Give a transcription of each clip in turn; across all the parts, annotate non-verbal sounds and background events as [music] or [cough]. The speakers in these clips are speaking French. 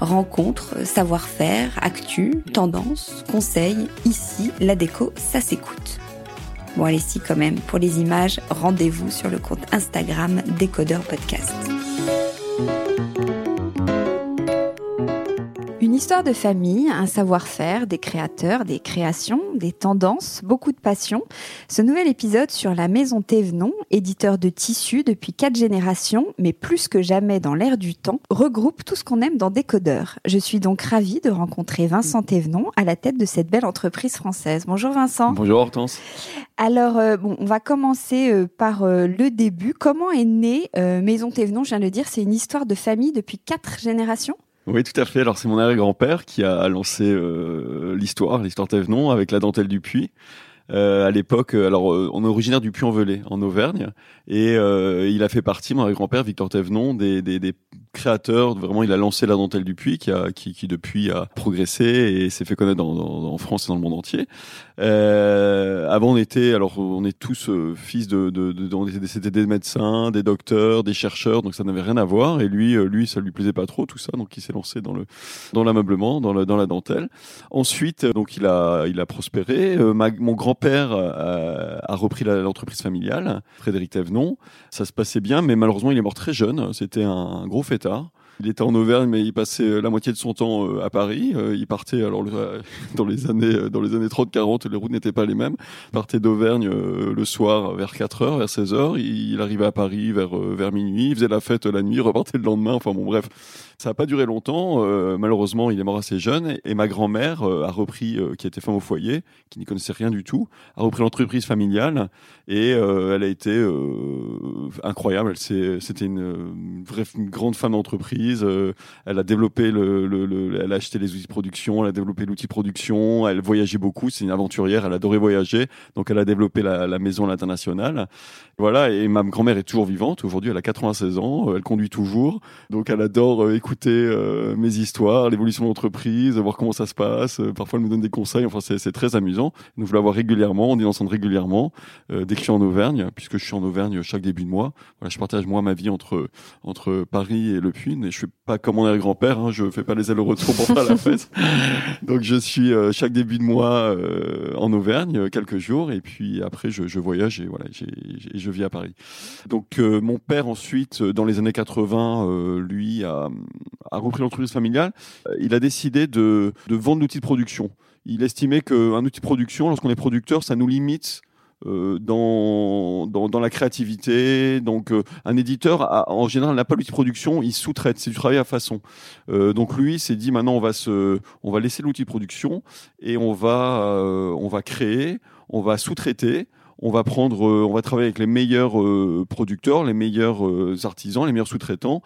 Rencontres, savoir-faire, actu, tendances, conseils, ici, la déco, ça s'écoute. Bon allez si quand même, pour les images, rendez-vous sur le compte Instagram Décodeur Podcast. Une histoire de famille, un savoir-faire, des créateurs, des créations, des tendances, beaucoup de passion. Ce nouvel épisode sur la maison Thévenon, éditeur de tissus depuis quatre générations, mais plus que jamais dans l'ère du temps, regroupe tout ce qu'on aime dans Décodeur. Je suis donc ravie de rencontrer Vincent Thévenon à la tête de cette belle entreprise française. Bonjour Vincent. Bonjour Hortense. Alors, euh, bon, on va commencer euh, par euh, le début. Comment est née Maison Thévenon? Je viens de le dire, c'est une histoire de famille depuis quatre générations? Oui, tout à fait. Alors c'est mon arrière-grand-père qui a lancé euh, l'histoire, l'histoire Thévenon, avec la dentelle du puits. Euh, à l'époque, euh, alors on est originaire du Puy-en-Velay, en Auvergne, et il a fait partie, mon grand-père Victor Thévenon, des, des, des, créateurs. Vraiment, il a lancé la dentelle du puits, qui, a, qui, qui depuis a progressé et s'est fait connaître en France et dans le monde entier. Euh, avant, on était, alors on est tous euh, fils de, de, de, c'était des médecins, des docteurs, des chercheurs, donc ça n'avait rien à voir. Et lui, euh, lui, ça lui plaisait pas trop tout ça, donc il s'est lancé dans le dans l'ameublement, dans, dans la dentelle. Ensuite, donc il a il a prospéré. Euh, mon grand-père a, a repris l'entreprise familiale, Frédéric Thévenon. Ça se passait bien, mais malheureusement, il est mort très jeune. C'était un gros fêtard il était en Auvergne, mais il passait euh, la moitié de son temps euh, à Paris. Euh, il partait alors [laughs] dans les années dans les années 30-40, les routes n'étaient pas les mêmes. Partait d'Auvergne le soir vers 4 heures, vers 16 heures. Il, arrivait à Paris vers vers minuit. Il faisait la fête la nuit, repartait le lendemain. Enfin bon, bref, ça n'a pas duré longtemps. malheureusement, il est mort assez jeune. Et, ma grand-mère a repris, qui était femme au foyer, qui n'y connaissait rien du tout, a repris l'entreprise familiale et elle a été incroyable. C'était une, vraie une grande femme d'entreprise euh, elle a développé le, elle a acheté les outils de production, elle a développé l'outil production, elle voyageait beaucoup. C'est une aventurière, elle adorait voyager, donc elle a développé la, maison à l'international. Voilà, et ma grand-mère est toujours vivante. Aujourd'hui, elle a 96 ans, euh, elle conduit toujours, donc elle adore euh, écouter mes histoires, l'évolution de l'entreprise, voir comment ça se passe. parfois, elle me donne des conseils. Enfin, c'est très amusant. Nous, je la vois régulièrement, on est ensemble régulièrement dès que je suis en Auvergne, puisque je suis en Auvergne chaque début de mois. Voilà, je partage moi ma vie entre entre Paris et Le Puy, et je suis pas comme mon grand-père, hein, je fais pas les allers-retours pour faire la [laughs] fête. Donc je suis euh, chaque début de mois euh, en Auvergne euh, quelques jours et puis après je, je voyage et voilà, et je vis à Paris. Donc mon père ensuite dans les années 80, lui a, a repris l'entreprise familiale. Il a décidé de, de vendre l'outil de production. Il estimait qu'un outil de production, lorsqu'on est producteur, ça nous limite euh, dans, dans, la créativité. Donc, euh, un éditeur, en général, n'a pas l'outil de production, il sous-traite, c'est du travail à façon. Euh, donc, lui, s'est dit, maintenant, on va, se, on va laisser l'outil de production et on va, on va créer, on va sous-traiter, on va prendre, on va travailler avec les meilleurs producteurs, les meilleurs artisans, les meilleurs sous-traitants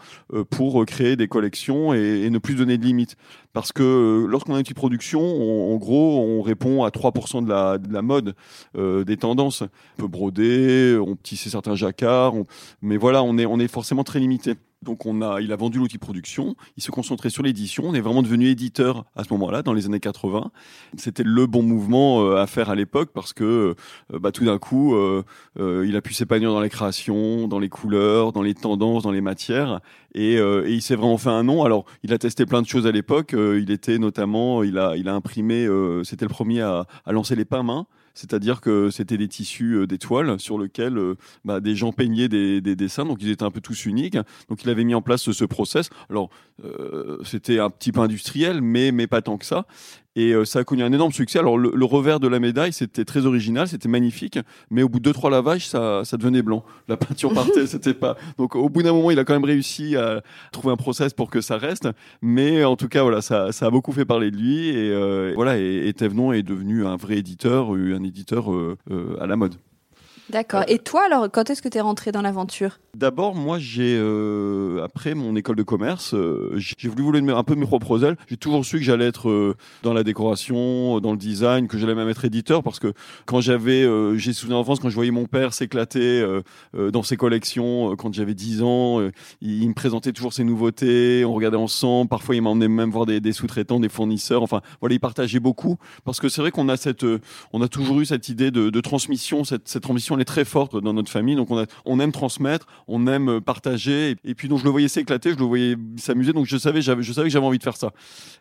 pour créer des collections et, ne plus donner de limites. Parce que lorsqu'on a une petite production, en gros, on répond à 3% de la, de la mode, des tendances. On peut broder, on tisser certains jacquards, mais voilà, on est, on est forcément très limité. Donc on a, il a vendu l'outil production, il se concentrait sur l'édition, on est vraiment devenu éditeur à ce moment-là, dans les années 80. C'était le bon mouvement euh, à faire à l'époque parce que euh, bah, tout d'un coup, euh, il a pu s'épanouir dans les créations, dans les couleurs, dans les tendances, dans les matières, et, et il s'est vraiment fait un nom. Alors il a testé plein de choses à l'époque, il était notamment, il a, il a imprimé, c'était le premier à, à lancer les pains mains c'est-à-dire que c'était des tissus euh, d'étoiles sur lesquels euh, bah, des gens peignaient des, dessins, donc ils étaient un peu tous uniques. Donc il avait mis en place ce, process. Alors euh, c'était un petit peu industriel, mais mais pas tant que ça. Et euh, ça a connu un énorme succès. Alors le, revers de la médaille, c'était très original, c'était magnifique, mais au bout de deux trois lavages, ça, ça devenait blanc. La peinture [laughs] partait, c'était pas. Donc au bout d'un moment, il a quand même réussi à trouver un process pour que ça reste. Mais en tout cas, voilà, ça, ça a beaucoup fait parler de lui. Et euh, voilà, et, et Thévenon est devenu un vrai éditeur, un éditeur euh, à la mode. D'accord. Et toi, alors, quand est-ce que tu es rentré dans l'aventure? D'abord, moi, j'ai euh, après mon école de commerce, euh, j'ai voulu voler un peu mes propres ailes. J'ai toujours su que j'allais être euh, dans la décoration, dans le design, que j'allais même être éditeur, parce que quand j'avais, j'ai souvenir en France quand je voyais mon père s'éclater dans ses collections, quand j'avais 10 ans, il, me présentait toujours ses nouveautés, on regardait ensemble. Parfois, il m'emmenait même voir des, des sous-traitants, des fournisseurs. Enfin, voilà, il partageait beaucoup, parce que c'est vrai qu'on a cette, on a toujours eu cette idée de, de transmission, cette, cette ambition est très forte dans notre famille. Donc on, on aime transmettre, on aime partager. Et, puis donc je le voyais s'éclater, je le voyais s'amuser. Donc je savais, je savais que j'avais envie de faire ça.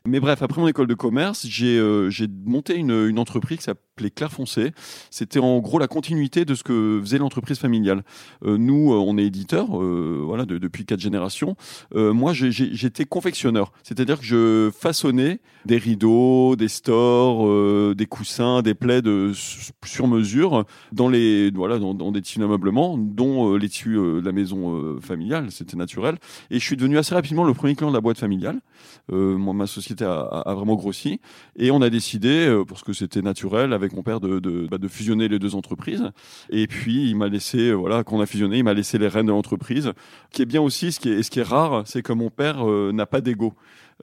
Mais bref, après mon école de commerce, j'ai euh, monté une, une entreprise qui s'appelait Claire Foncé. C'était en gros la continuité de ce que faisait l'entreprise familiale. Euh, nous, euh, on est éditeur, voilà, depuis quatre générations. moi, j'étais confectionneur, c'est-à-dire que je façonnais des rideaux, des stores, des coussins, des plaids sur mesure dans les voilà dans, des tissus d'ameublement, dont euh, les tissus euh, de la maison euh, familiale, c'était naturel. Et je suis devenu assez rapidement le premier client de la boîte familiale. moi, ma société a, vraiment grossi et on a décidé, parce que c'était naturel, avec mon père, bah, de, fusionner les deux entreprises. Et puis il m'a laissé, voilà, quand on a fusionné, il m'a laissé les rênes de l'entreprise. Qui est bien aussi, ce qui est, ce qui est rare, c'est que mon père n'a pas d'ego.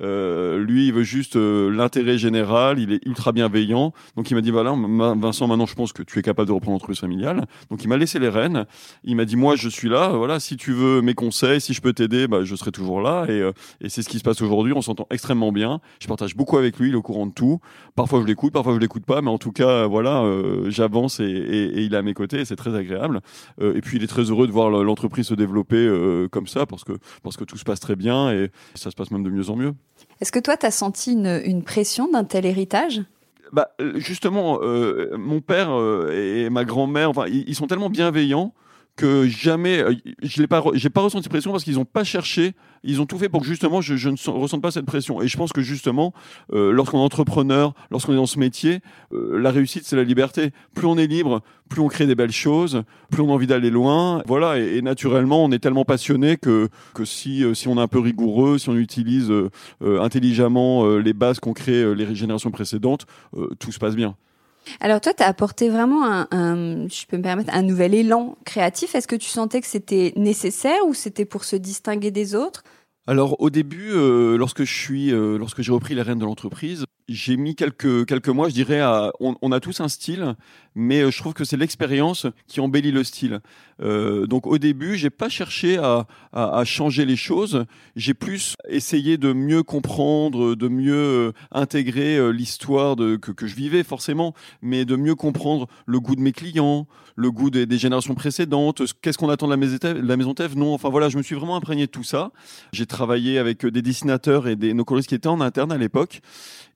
Euh, lui, il veut juste euh, l'intérêt général. Il est ultra bienveillant. Donc, il m'a dit voilà, Vincent, maintenant, je pense que tu es capable de reprendre l'entreprise familiale. Donc, il m'a laissé les rênes. Il m'a dit moi, je suis là. Voilà, si tu veux mes conseils, si je peux t'aider, bah, je serai toujours là. Et, euh, et c'est ce qui se passe aujourd'hui. On s'entend extrêmement bien. Je partage beaucoup avec lui. Il est au courant de tout. Parfois, je l'écoute, parfois, je l'écoute pas. Mais en tout cas, voilà, j'avance et, et, et, il est à mes côtés. C'est très agréable. et puis, il est très heureux de voir l'entreprise se développer comme ça parce que parce que tout se passe très bien et ça se passe même de mieux en mieux. Est-ce que toi, tu as senti une, pression d'un tel héritage? Bah, justement, euh, mon père euh, et ma grand-mère, enfin, ils, sont tellement bienveillants que jamais, euh, je n'ai pas, pas ressenti pression parce qu'ils n'ont pas cherché, ils ont tout fait pour que justement je, ne ressente pas cette pression. Et je pense que justement, euh, lorsqu'on est entrepreneur, lorsqu'on est dans ce métier, euh, la réussite c'est la liberté. Plus on est libre, plus on crée des belles choses, plus on a envie d'aller loin. Voilà, et, naturellement, on est tellement passionné que que si si on est un peu rigoureux, si on utilise intelligemment les bases qu'ont créées les générations précédentes, tout se passe bien. Alors toi, tu as apporté vraiment un, je peux me permettre, un nouvel élan créatif. Est-ce que tu sentais que c'était nécessaire ou c'était pour se distinguer des autres? Alors au début, euh, lorsque je suis, euh, lorsque j'ai repris les rênes de l'entreprise, j'ai mis quelques quelques mois, je dirais, à, on, a tous un style, mais euh, je trouve que c'est l'expérience qui embellit le style. donc au début, j'ai pas cherché à, changer les choses, j'ai plus essayé de mieux comprendre, de mieux intégrer l'histoire que, je vivais forcément, mais de mieux comprendre le goût de mes clients, le goût des, générations précédentes, qu'est-ce qu'on attend de la maison maison Thèves, non, enfin voilà, je me suis vraiment imprégné de tout ça. J'ai travaillé avec euh, des dessinateurs et des, nos coloristes qui étaient en interne à l'époque.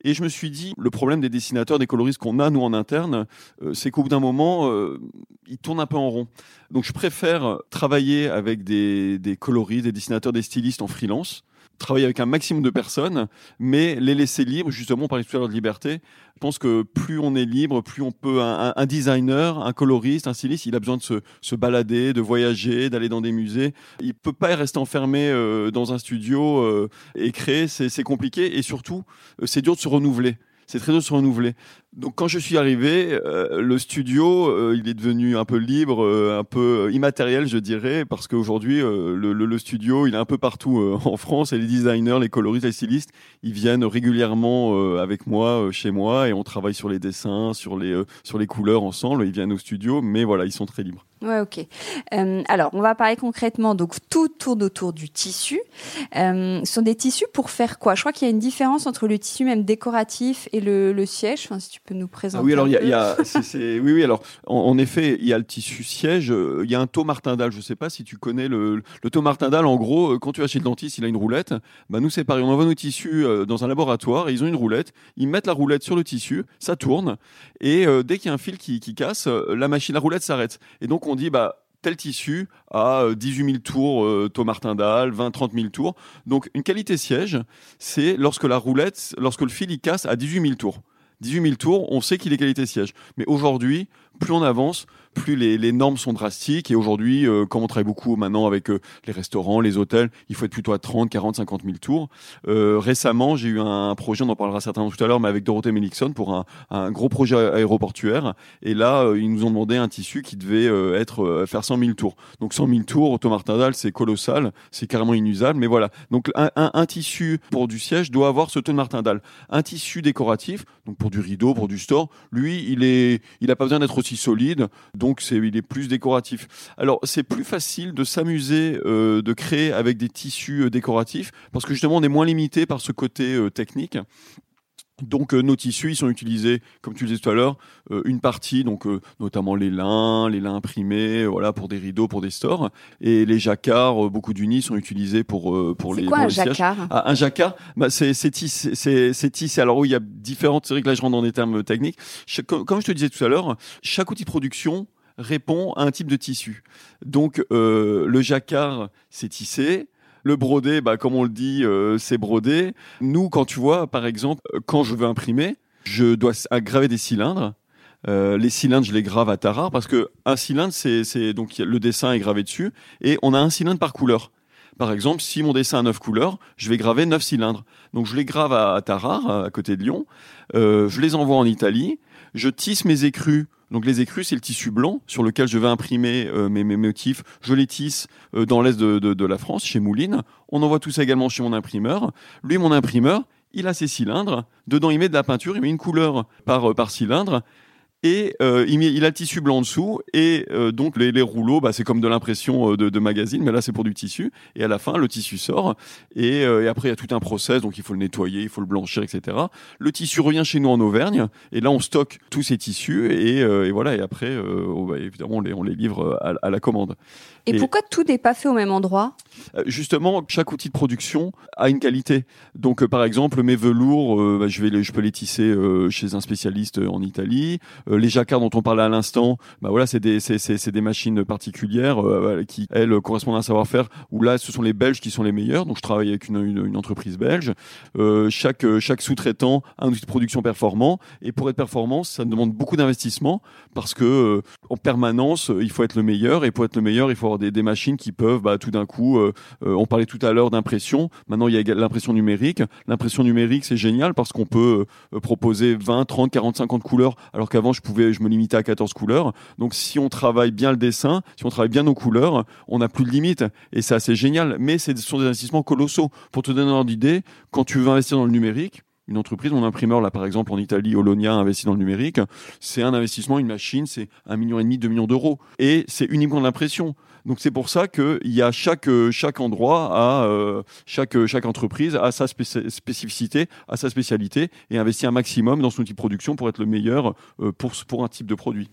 Et je me suis dit, le problème des dessinateurs, des coloristes qu'on a, nous, en interne, euh, c'est qu'au bout d'un moment, euh, ils tournent un peu en rond. Donc, je préfère travailler avec des, des coloristes, des dessinateurs, des stylistes en freelance, travailler avec un maximum de personnes, mais les laisser libres, justement, par l'histoire de liberté. Je pense que plus on est libre, plus on peut. Un, designer, un coloriste, un styliste, il a besoin de se, balader, de voyager, d'aller dans des musées. Il peut pas rester enfermé euh, dans un studio euh, et créer. C'est compliqué et surtout, c'est dur de se renouveler c'est très dur de se renouveler. Donc quand je suis arrivé, euh, le studio, euh, il est devenu un peu libre, euh, un peu immatériel, je dirais, parce qu'aujourd'hui, le, studio, il est un peu partout en France et les designers, les coloristes, les stylistes, ils viennent régulièrement avec moi chez moi et on travaille sur les dessins, sur les sur les couleurs ensemble. Ils viennent au studio, mais voilà, ils sont très libres. Ouais, ok. Alors, on va parler concrètement. Donc, tout tourne autour du tissu. Ce sont des tissus pour faire quoi? Je crois qu'il y a une différence entre le tissu même décoratif et le, siège. Enfin, si tu nous présenter. Ah oui, alors il y a, y a oui, oui. Alors, en, effet, il y a le tissu siège. Euh, il y a un taux martindale. Je ne sais pas si tu connais le, le taux martindale. En gros, euh, quand tu vas chez le dentiste, il a une roulette. Bah, nous, c'est pareil. On envoie nos tissus dans un laboratoire et ils ont une roulette. Ils mettent la roulette sur le tissu, ça tourne et dès qu'il y a un fil qui, qui casse, la machine, la roulette s'arrête. Et donc on dit bah tel tissu à 18 000 tours euh, Thomas Martindale, 20 30 000 tours. Donc une qualité siège, c'est lorsque la roulette, lorsque le fil il casse à 18 000 tours. 18 000 tours, on sait qu'il est qualité siège. Mais aujourd'hui, plus on avance, plus les, normes sont drastiques. Et aujourd'hui, euh, comme on travaille beaucoup maintenant avec euh, les restaurants, les hôtels, il faut être plutôt à 30, 40, 50 000 tours. Euh, récemment, j'ai eu un projet, on en parlera certainement tout à l'heure, mais avec Dorothée Melixon pour un, gros projet aéroportuaire. Et là, euh, ils nous ont demandé un tissu qui devait être faire 100 000 tours. Donc 100 000 tours, Thomas c'est colossal, c'est carrément inusable. Mais voilà. Donc un, tissu pour du siège doit avoir ce taux de Martindale. Un tissu décoratif, donc pour du rideau, pour du store, lui, il est, il pas besoin d'être aussi solide, donc c'est, il est plus décoratif. Alors c'est plus facile de s'amuser, euh, de créer avec des tissus euh, décoratifs, parce que justement on est moins limité par ce côté euh, technique. Donc nos tissus, ils sont utilisés, comme tu le disais tout à l'heure, une partie, donc notamment les lins, les lins imprimés, voilà pour des rideaux, pour des stores, et les jacquards, beaucoup d'unis sont utilisés pour pour les. C'est quoi un jacquard? Ah, Un jacquard, bah, c'est c'est tissé, c'est tissé. Alors oui, il y a différentes. C'est vrai que là je rentre dans des termes techniques. comme je te disais tout à l'heure, chaque outil de production répond à un type de tissu. Donc euh, le jacquard, c'est tissé. Le brodé, bah, comme on le dit, euh, c'est brodé. Nous, quand tu vois, par exemple, euh, quand je veux imprimer, je dois graver des cylindres. les cylindres, je les grave à Tarare parce que un cylindre, c'est donc le dessin est gravé dessus et on a un cylindre par couleur. Par exemple, si mon dessin a neuf couleurs, je vais graver neuf cylindres. Donc je les grave à, Tarare, à côté de Lyon. je les envoie en Italie. Je tisse mes écrus donc les écrus, c'est le tissu blanc sur lequel je vais imprimer euh, mes, motifs. Je les tisse euh, dans l'est de, la France, chez Mouline. On envoie tout ça également chez mon imprimeur. Lui, mon imprimeur, il a ses cylindres. Dedans, il met de la peinture, il met une couleur par, euh, par cylindre et euh, il, il, a le tissu blanc en dessous et euh, donc les, les, rouleaux bah, c'est comme de l'impression euh, de, de, magazine mais là c'est pour du tissu. Et à la fin le tissu sort et, et, après il y a tout un process. Donc il faut le nettoyer il faut le blanchir etc le tissu revient chez nous en Auvergne et là on stocke tous ces tissus et, et voilà. Et après oh, bah, évidemment on les, on les livre à, à la commande et, pourquoi tout n'est pas fait au même endroit? Justement, chaque outil de production a une qualité. Donc, par exemple, mes velours, bah, je vais, les, je peux les tisser chez un spécialiste en Italie. Euh, les jacquards dont on parlait à l'instant, bah voilà, c'est des, c'est, des machines particulières euh, qui, elles, correspondent à un savoir-faire. Où là, ce sont les Belges qui sont les meilleurs. Donc, je travaille avec une, une, entreprise belge. Euh, chaque, chaque sous-traitant a un outil de production performant. Et pour être performant, ça demande beaucoup d'investissement parce que en permanence, il faut être le meilleur. Et pour être le meilleur, il faut des, machines qui peuvent, bah, tout d'un coup, on parlait tout à l'heure d'impression. Maintenant, il y a l'impression numérique. L'impression numérique, c'est génial parce qu'on peut proposer 20, 30, 40, 50 couleurs, alors qu'avant, je pouvais, je me limitais à 14 couleurs. Donc, si on travaille bien le dessin, si on travaille bien nos couleurs, on n'a plus de limite. Et c'est assez génial. Mais ce sont des investissements colossaux. Pour te donner un ordre d'idée, quand tu veux investir dans le numérique, une entreprise, mon imprimeur là par exemple en Italie, Olonia investi dans le numérique, c'est un investissement, une machine, c'est un million et demi, deux millions d'euros, et c'est uniquement de l'impression. Donc c'est pour ça qu'il y a chaque chaque endroit, à euh, chaque chaque entreprise a sa spécificité, a sa spécialité, et investit un maximum dans son outil de production pour être le meilleur euh, pour pour un type de produit.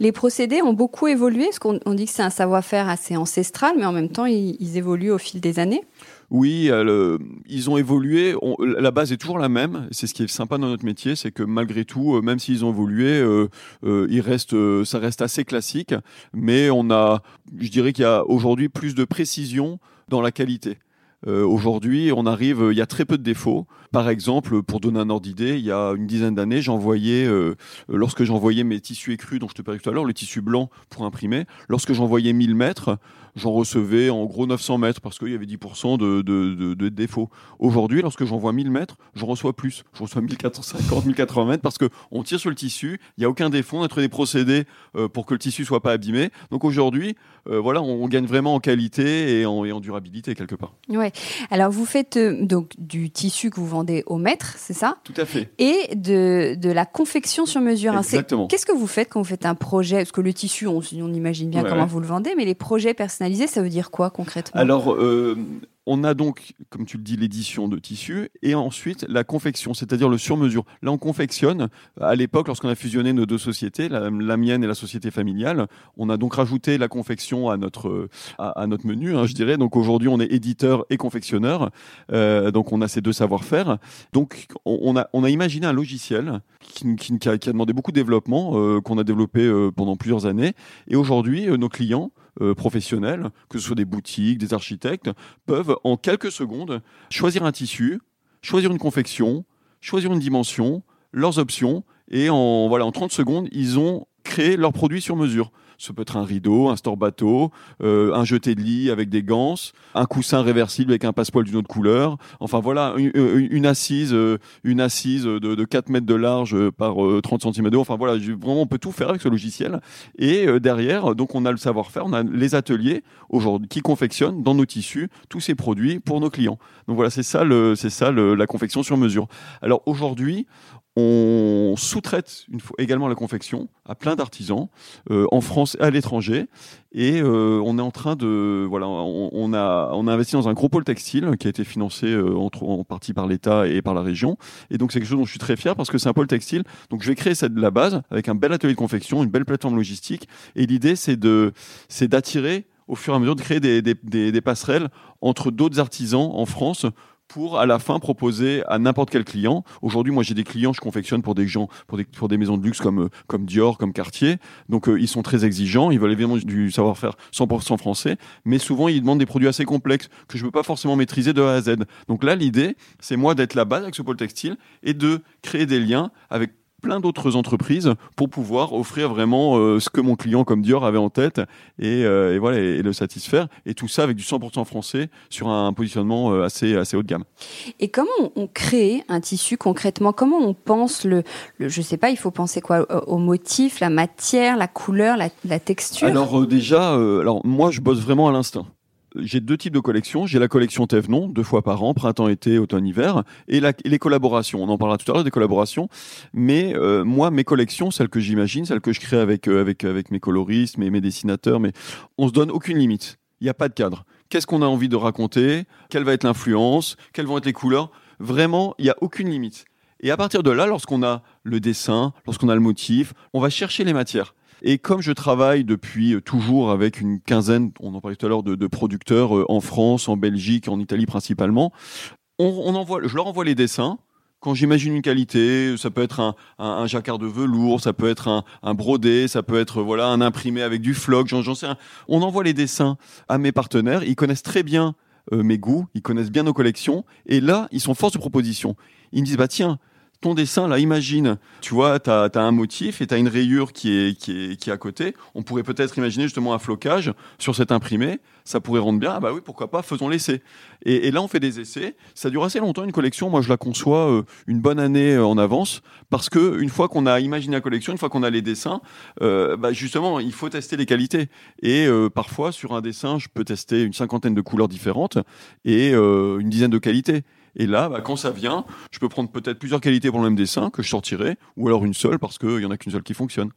Les procédés ont beaucoup évolué, parce qu'on dit que c'est un savoir-faire assez ancestral, mais en même temps, ils évoluent au fil des années. Oui, euh, ils ont évolué. la base est toujours la même. C'est ce qui est sympa dans notre métier, c'est que malgré tout, euh, même s'ils ont évolué, euh, ça reste assez classique. Mais on a, je dirais qu'il y a aujourd'hui plus de précision dans la qualité. Aujourd'hui, on arrive, il y a très peu de défauts. Par exemple, pour donner un ordre d'idée, il y a une dizaine d'années, j'envoyais, lorsque j'envoyais mes tissus écrus dont je te parlais tout à l'heure, le tissu blanc pour imprimer, lorsque j'envoyais 1000 mètres, j'en recevais en gros 900 mètres parce qu'il y avait 10% de, de, défauts. Aujourd'hui, lorsque j'envoie 1000 mètres, j'en reçois plus. Je reçois 1450, 1080 mètres parce qu'on tire sur le tissu, il n'y a aucun défaut, on a trouvé des procédés euh, pour que le tissu soit pas abîmé. Donc aujourd'hui, euh, voilà, on, gagne vraiment en qualité et en, durabilité quelque part. Ouais. Alors vous faites euh, donc du tissu que vous vendez au mètre, c'est ça Tout à fait. Et de, de la confection sur mesure. Exactement. Qu'est-ce que vous faites quand vous faites un projet? Parce que le tissu, on, on imagine bien comment vous le vendez, mais les projets personnalisés, ça veut dire quoi concrètement? Alors, on a donc, comme tu le dis, l'édition de tissu et ensuite la confection, c'est-à-dire le sur-mesure. Là, on confectionne. À l'époque, lorsqu'on a fusionné nos deux sociétés, la, mienne et la société familiale, on a donc rajouté la confection à notre à, notre menu, hein, je dirais. Donc aujourd'hui, on est éditeur et confectionneur. Euh, donc on a ces deux savoir-faire. Donc on, a on a imaginé un logiciel qui, qui, a, demandé beaucoup de développement, euh, qu'on a développé euh, pendant plusieurs années. Et aujourd'hui, nos clients euh, professionnels, que ce soit des boutiques, des architectes, peuvent en quelques secondes choisir un tissu, choisir une confection, choisir une dimension, leurs options, et en, voilà, en 30 secondes, ils ont créé leur produit sur mesure. Ça peut être un rideau, un store bateau, euh, un jeté de lit avec des ganses, un coussin réversible avec un passepoil d'une autre couleur. Enfin voilà, une, assise, euh, une assise de, 4 mètres de large par 30 cm de haut. Enfin voilà, vraiment on peut tout faire avec ce logiciel. Et euh, derrière, donc on a le savoir-faire, on a les ateliers aujourd'hui qui confectionnent dans nos tissus tous ces produits pour nos clients. Donc voilà, c'est ça, le, c'est ça la confection sur mesure. Alors aujourd'hui, on sous-traite également la confection à plein d'artisans euh, en France et à l'étranger. Et euh, on est en train de voilà, on, a on a investi dans un gros pôle textile qui a été financé euh, en, partie par l'État et par la région. Et donc c'est quelque chose dont je suis très fier parce que c'est un pôle textile. Donc je vais créer la base avec un bel atelier de confection, une belle plateforme logistique. Et l'idée c'est de c'est d'attirer au fur et à mesure de créer des, des, des passerelles entre d'autres artisans en France pour à la fin proposer à n'importe quel client. Aujourd'hui, moi j'ai des clients, je confectionne pour des gens, pour des, pour des maisons de luxe comme, euh, comme Dior, comme Cartier. Donc euh, ils sont très exigeants, ils veulent évidemment du savoir-faire 100% français, mais souvent ils demandent des produits assez complexes que je ne peux pas forcément maîtriser de A à Z. Donc là, l'idée, c'est moi d'être la base avec ce pôle textile et de créer des liens avec plein d'autres entreprises pour pouvoir offrir vraiment euh, ce que mon client comme Dior avait en tête et, euh, voilà et, le satisfaire. Et tout ça avec du 100% français sur un positionnement euh, assez assez haut de gamme. Et comment on crée un tissu concrètement? Comment on pense le, le je sais pas, il faut penser quoi? Au motif, la matière, la couleur, la, la texture? Alors déjà, alors moi je bosse vraiment à l'instinct j'ai deux types de collections. J'ai la collection Thévenon, deux fois par an, printemps, été, automne, hiver, et, les collaborations. On en parlera tout à l'heure des collaborations. Mais euh, moi, mes collections, celles que j'imagine, celles que je crée avec euh, avec avec mes coloristes, mes, mes dessinateurs, mais on se donne aucune limite. Il n'y a pas de cadre. Qu'est-ce qu'on a envie de raconter? Quelle va être l'influence? Quelles vont être les couleurs? Vraiment, il n'y a aucune limite. Et à partir de là, lorsqu'on a le dessin, lorsqu'on a le motif, on va chercher les matières. Et comme je travaille depuis euh, toujours avec une quinzaine, on en parlait tout à l'heure, de, producteurs euh, en France, en Belgique, en Italie principalement, on, envoie, je leur envoie les dessins. Quand j'imagine une qualité, ça peut être un, jacquard de velours, ça peut être un, brodé, ça peut être voilà un imprimé avec du floc, j'en sais rien. On envoie les dessins à mes partenaires, ils connaissent très bien euh, mes goûts, ils connaissent bien nos collections, et là, ils sont force de proposition. Ils me disent, bah tiens, ton dessin, là, imagine, tu vois, tu as, un motif et tu as une rayure qui est, qui, est, qui à côté. On pourrait peut-être imaginer justement un flocage sur cet imprimé. Ça pourrait rendre bien. Ah bah oui, pourquoi pas, faisons l'essai. Et, et, là, on fait des essais. Ça dure assez longtemps, une collection. Moi, je la conçois euh, une bonne année euh, en avance parce que une fois qu'on a imaginé la collection, une fois qu'on a les dessins, euh, bah justement, il faut tester les qualités. Et parfois, sur un dessin, je peux tester une cinquantaine de couleurs différentes et une dizaine de qualités. Et là, bah, quand ça vient, je peux prendre peut-être plusieurs qualités pour le même dessin que je sortirai, ou alors une seule parce qu'il y en a qu'une seule qui fonctionne.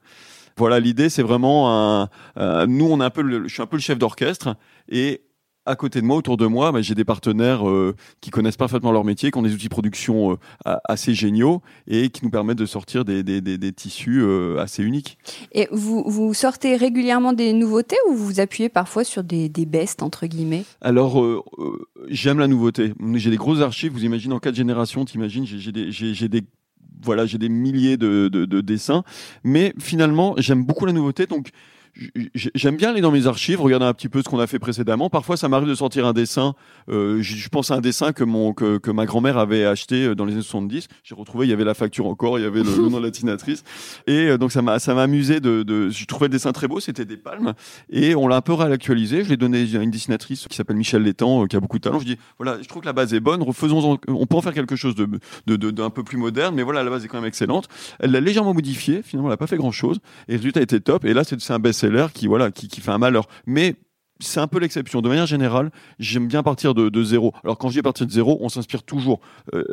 Voilà, l'idée, c'est vraiment un. Euh, nous, on est un peu, le, je suis un peu le chef d'orchestre, et à côté de moi, autour de moi, bah, j'ai des partenaires euh, qui connaissent parfaitement leur métier, qui ont des outils de production euh, assez géniaux et qui nous permettent de sortir des, des, des, des tissus euh, assez uniques. Et vous, vous sortez régulièrement des nouveautés ou vous vous appuyez parfois sur des, des bestes, entre guillemets? Alors, j'aime la nouveauté. J'ai des grosses archives, vous imaginez, en quatre générations, t'imagines, j'ai des, voilà, j'ai des milliers de, de, de, dessins, mais finalement, j'aime beaucoup la nouveauté, donc j'aime bien aller dans mes archives, regarder un petit peu ce qu'on a fait précédemment. Parfois, ça m'arrive de sortir un dessin. Euh, je, pense à un dessin que mon que, que ma grand-mère avait acheté euh, dans les années 70. J'ai retrouvé, il y avait la facture encore, il y avait le, nom de la dessinatrice. Et euh, donc ça m'a ça m'a amusé de, de je trouvais le dessin très beau. C'était des palmes et on l'a un peu réactualisé. Je l'ai donné à une dessinatrice qui s'appelle Michel Létang, qui a beaucoup de talent. Je dis voilà, je trouve que la base est bonne. Refaisons, on peut en faire quelque chose de d'un de, peu plus moderne, mais voilà, la base est quand même excellente. Elle l'a légèrement modifié. Finalement, elle n'a pas fait grand chose. Et le résultat était top. Et là, c'est un best-seller qui voilà qui, qui fait un malheur. Mais c'est un peu l'exception. De manière générale, j'aime bien partir de, zéro. Alors quand je dis partir de zéro, on s'inspire toujours. Euh,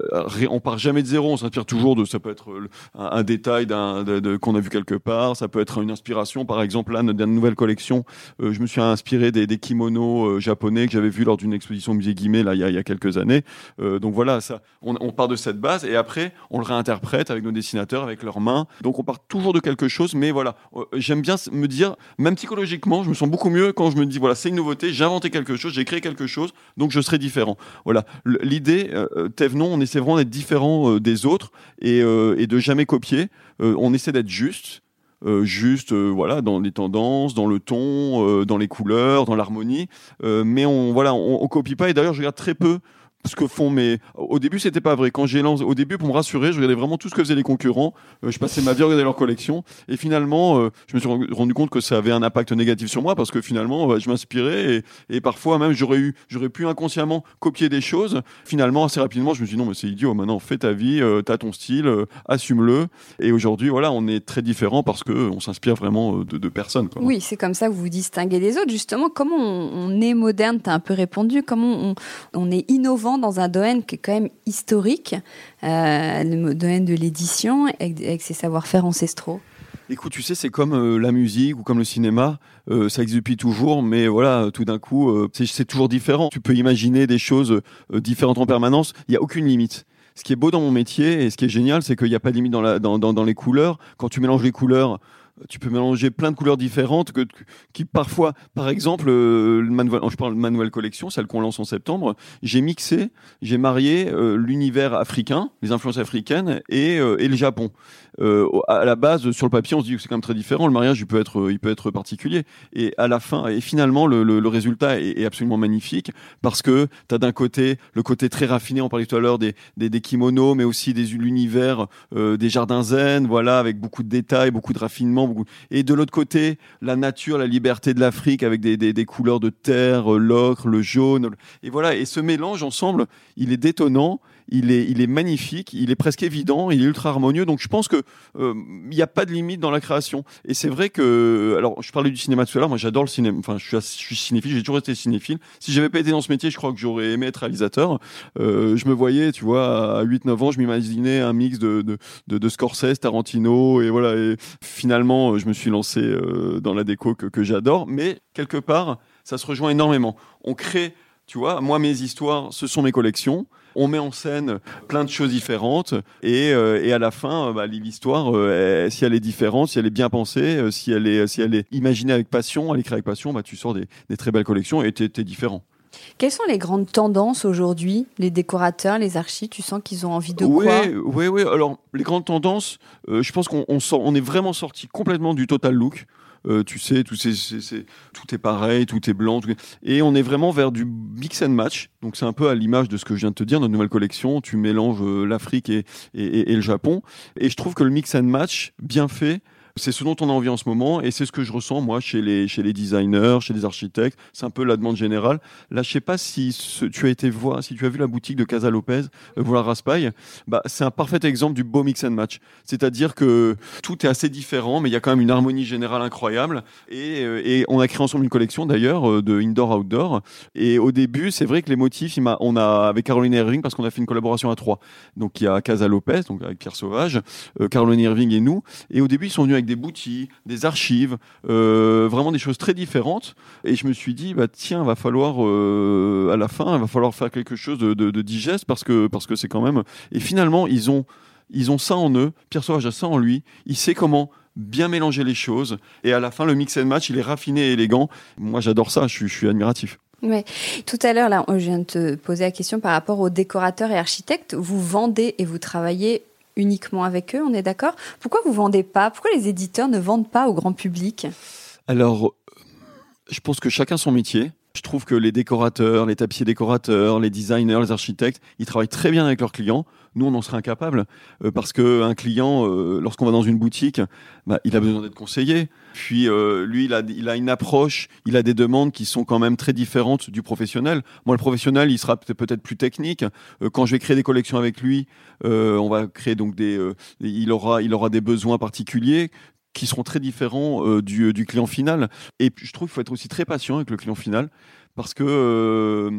on part jamais de zéro, on s'inspire toujours de. Ça peut être euh, un, détail qu'on a vu quelque part. Ça peut être une inspiration. Par exemple, là, d'une nouvelle collection, euh, je me suis inspiré des, des kimonos euh, japonais que j'avais vus lors d'une exposition au musée Guimet là il y a, il y a quelques années. donc voilà, ça, on, on, part de cette base et après on le réinterprète avec nos dessinateurs, avec leurs mains. Donc on part toujours de quelque chose. Mais voilà, j'aime bien me dire, même psychologiquement, je me sens beaucoup mieux quand je me dis voilà c'est une nouveauté, j'ai inventé quelque chose, j'ai créé quelque chose, donc je serai différent. Voilà. L'idée, euh, euh Thévenon, on essaie vraiment d'être différent euh, des autres et, euh, et, de jamais copier. on essaie d'être juste. juste voilà dans les tendances dans le ton dans les couleurs dans l'harmonie mais on voilà on, on copie pas et d'ailleurs je regarde très peu ce que font mes. Au début, c'était pas vrai. Quand j'ai lancé, au début, pour me rassurer, je regardais vraiment tout ce que faisaient les concurrents. Euh, je passais ma vie à regarder leur collection. Et finalement, euh, je me suis rendu compte que ça avait un impact négatif sur moi parce que finalement, bah, je m'inspirais et, parfois même, j'aurais eu, j'aurais pu inconsciemment copier des choses. Finalement, assez rapidement, je me suis dit non, mais c'est idiot. Maintenant, fais ta vie, euh, t'as ton style, assume-le. Et aujourd'hui, voilà, on est très différents parce que on s'inspire vraiment de, personnes. Oui, c'est comme ça que vous vous distinguez des autres. Justement, comment on, est moderne? T'as un peu répondu. Comment on est innovant dans un domaine qui est quand même historique, euh, le domaine de l'édition, avec, ses savoir-faire ancestraux Écoute, tu sais, c'est comme euh, la musique ou comme le cinéma, euh, ça existe depuis toujours, mais voilà, tout d'un coup, c'est toujours différent. Tu peux imaginer des choses différentes en permanence, il n'y a aucune limite. Ce qui est beau dans mon métier et ce qui est génial, c'est qu'il n'y a pas de limite dans, dans les couleurs. Quand tu mélanges les couleurs, tu peux mélanger plein de couleurs différentes que, qui parfois, par exemple, euh, le manuel, je parle de Manuel Collection, celle qu'on lance en septembre, j'ai mixé, j'ai marié euh, l'univers africain, les influences africaines et, euh, et le Japon. À la base, sur le papier, on se dit que c'est quand même très différent. Le mariage, il peut être, il peut être particulier. Et à la fin, et finalement, le, le, résultat est, est, absolument magnifique parce que tu as d'un côté le côté très raffiné, on parlait tout à l'heure des, des, des, kimonos, mais aussi des l'univers des jardins zen, voilà, avec beaucoup de détails, beaucoup de raffinement et de l'autre côté, la nature, la liberté de l'Afrique avec des, des, couleurs de terre, euh, l'ocre, le jaune. Et voilà. Et ce mélange ensemble, il est détonnant il est, magnifique, il est presque évident, il est ultra harmonieux. Donc je pense que euh, il n'y a pas de limite dans la création. Et c'est vrai que, alors je parlais du cinéma tout à l'heure, moi j'adore le cinéma. Enfin, je suis, cinéphile, j'ai toujours été cinéphile. Si j'avais pas été dans ce métier, je crois que j'aurais aimé être réalisateur. Euh, je me voyais, tu vois, à 8-9 ans, je m'imaginais un mix de, de, de, Scorsese, Tarantino, et voilà. Et finalement, je me suis lancé euh, dans la déco que j'adore. Mais quelque part, ça se rejoint énormément. On crée, tu vois, moi mes histoires, ce sont mes collections on met en scène plein de choses différentes et, euh, et à la fin, euh, bah, l'histoire, euh, si elle est différente, si elle est bien pensée, si elle est, si elle est imaginée avec passion, elle est créée avec passion, bah, tu sors des, des très belles collections et tu es, différent. Quelles sont les grandes tendances aujourd'hui Les décorateurs, les archis, tu sens qu'ils ont envie de quoi? Oui, oui. Alors, les grandes tendances, je pense qu'on on, on est vraiment sorti complètement du total look. Euh, tu sais, tout, est pareil, tout est blanc. Et on est vraiment vers du mix and match. Donc c'est un peu à l'image de ce que je viens de te dire, notre nouvelle collection. Tu mélanges euh, l'Afrique et, le Japon. Et je trouve que le mix and match, bien fait, c'est ce dont on a envie en ce moment et c'est ce que je ressens moi chez les chez les designers, chez les architectes. C'est un peu la demande générale. Là, je sais pas si tu as été voir, si tu as vu la boutique de Casa Lopez, euh, Raspail. Bah, c'est un parfait exemple du beau mix and match. C'est-à-dire que tout est assez différent, mais il y a quand même une harmonie générale incroyable. Et, euh, et on a créé ensemble une collection d'ailleurs euh, de indoor outdoor. Et au début, c'est vrai que les motifs, il on a avec Caroline Irving parce qu'on a fait une collaboration à trois. Donc il y a Casa Lopez, donc avec Pierre Sauvage, euh, Caroline Irving et nous. Et au début, ils sont venus avec des boutiques, des archives, euh, vraiment des choses très différentes. Et je me suis dit, bah tiens, va falloir euh, à la fin, va falloir faire quelque chose de, digeste parce que parce que c'est quand même. Et finalement, ils ont ils ont ça en eux. Pierre Sauvage a ça en lui. Il sait comment bien mélanger les choses. Et à la fin, le mix and match, il est raffiné et élégant. Moi, j'adore ça. Je suis, admiratif. Tout à l'heure, là, je viens de te poser la question par rapport aux décorateurs et architectes. Vous vendez et vous travaillez uniquement avec eux, on est d'accord? Pourquoi vous vendez pas? Pourquoi les éditeurs ne vendent pas au grand public? Alors, je pense que chacun son métier. Je trouve que les décorateurs, les tapissiers décorateurs, les designers, les architectes, ils travaillent très bien avec leurs clients. Nous, on en serait incapable euh, parce que un client, euh, lorsqu'on va dans une boutique, bah, il a besoin d'être conseillé. Puis euh, lui, il a, il a une approche, il a des demandes qui sont quand même très différentes du professionnel. Moi, le professionnel, il sera peut-être plus technique. quand je vais créer des collections avec lui, on va créer donc des, il aura, il aura des besoins particuliers qui seront très différents euh, du, du, client final. Et je trouve qu'il faut être aussi très patient avec le client final parce que euh,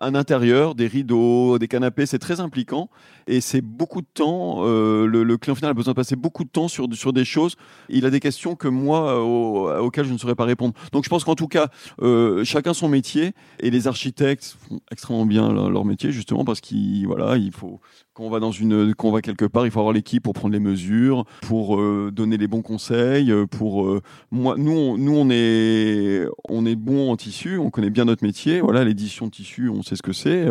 un intérieur, des rideaux, des canapés, c'est très impliquant et c'est beaucoup de temps. Euh, le, client final a besoin de passer beaucoup de temps sur, sur des choses. Il a des questions que moi, auxquelles je ne saurais pas répondre. Donc je pense qu'en tout cas, euh, chacun son métier et les architectes font extrêmement bien leur, métier justement parce qu'il voilà, il faut quand on va dans une, quand on va quelque part, il faut avoir l'équipe pour prendre les mesures, pour euh, donner les bons conseils, pour moi, nous, on, nous on est, on est bon en tissu, on connaît bien notre métier. Voilà, l'édition de tissu, on sait ce que c'est,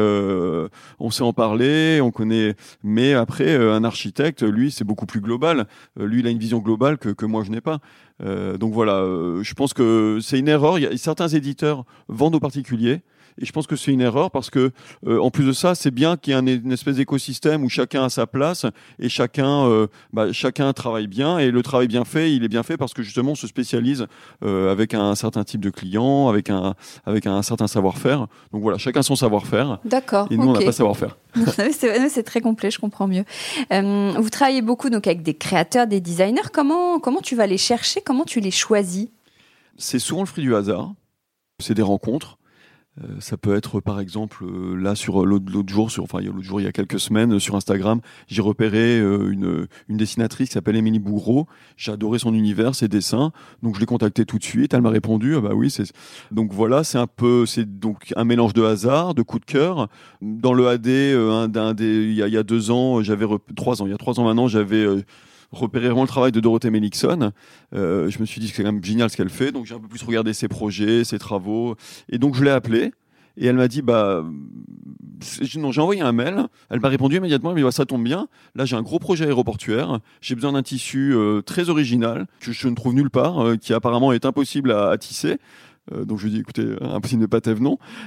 on sait en parler, on connaît mais après, euh, un architecte, lui, c'est beaucoup plus global. Euh, lui, il a une vision globale que, que moi, je n'ai pas. Euh, donc voilà, je pense que c'est une erreur. Il y a, certains éditeurs vendent aux particuliers. Et je pense que c'est une erreur parce que, euh, en plus de ça, c'est bien qu'il y ait un, une espèce d'écosystème où chacun a sa place et chacun, euh, bah, chacun travaille bien. Et le travail bien fait, il est bien fait parce que justement, on se spécialise euh, avec un certain type de client, avec un, avec un certain savoir-faire. Donc voilà, chacun son savoir-faire. D'accord. Et nous, on n'a pas savoir-faire. [laughs] c'est très complet, je comprends mieux. vous travaillez beaucoup donc avec des créateurs, des designers. Comment, comment tu vas les chercher? Comment tu les choisis? C'est souvent le fruit du hasard. C'est des rencontres. Euh, ça peut être par exemple euh, là sur euh, l'autre jour, sur, enfin l'autre jour il y a quelques semaines sur Instagram, j'ai repéré une, une dessinatrice qui s'appelle Émilie Bourreau. J'ai adoré son univers, ses dessins, donc je l'ai contactée tout de suite. Elle m'a répondu, ah bah oui, c'est donc voilà, c'est un peu, c'est donc un mélange de hasard, de coup de cœur. Dans le AD, un, il y, a, il y a deux ans, j'avais trois ans, il y a trois ans maintenant, j'avais repéré vraiment le travail de Dorothée Melixon. Euh, je me suis dit que c'est quand même génial ce qu'elle fait, donc j'ai un peu plus regardé ses projets, ses travaux, et donc je l'ai appelée. Et elle m'a dit, bah, non, j'ai envoyé un mail. Elle m'a répondu immédiatement. Elle m'a dit, bah, ça tombe bien. Là, j'ai un gros projet aéroportuaire. J'ai besoin d'un tissu euh, très original que je ne trouve nulle part, euh, qui apparemment est impossible à, à tisser. Euh, donc je lui ai dit écoutez impossible de pas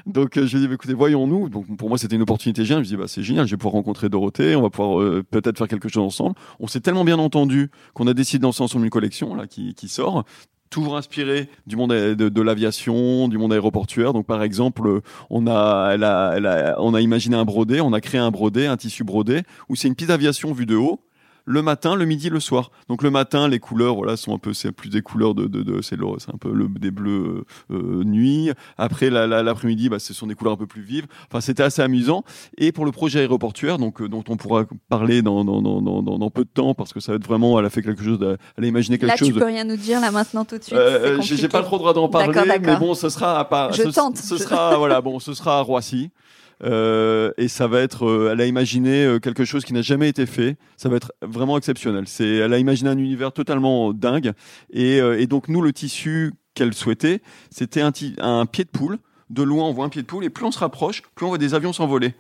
donc euh, je lui ai écoutez voyons-nous. Donc pour moi c'était une opportunité géniale. Je ai dit bah c'est génial je vais pouvoir rencontrer Dorothée on va pouvoir euh, peut-être faire quelque chose ensemble. On s'est tellement bien entendu qu'on a décidé d'en ensemble une collection là qui, qui sort. Toujours inspiré du monde de, de l'aviation, du monde aéroportuaire. Donc, par exemple, on a, elle a, elle a, on a imaginé un brodé, on a créé un brodé, un tissu brodé, où c'est une piste d'aviation vue de haut le matin, le midi, le soir. Donc le matin, les couleurs, voilà, sont un peu, c'est plus des couleurs de, de, de c'est un peu le, des bleus euh, euh, nuit. Après l'après-midi, bah, ce sont des couleurs un peu plus vives. Enfin, c'était assez amusant. Et pour le projet aéroportuaire, donc euh, dont on pourra parler dans, dans, dans, dans, dans peu de temps, parce que ça va être vraiment, elle a fait quelque chose, elle a imaginé quelque chose. Là, tu peux rien nous dire là maintenant tout de suite. J'ai pas trop le droit d'en parler, mais bon, ce sera à part. Je ce, tente. Ce sera, voilà, bon, ce sera à Roissy. Euh, et ça va être, euh, elle a imaginé euh, quelque chose qui n'a jamais été fait. Ça va être vraiment exceptionnel. C'est, elle a imaginé un univers totalement dingue. Et, donc nous, le tissu qu'elle souhaitait, c'était un, pied de poule. De loin, on voit un pied de poule, et plus on se rapproche, plus on voit des avions s'envoler.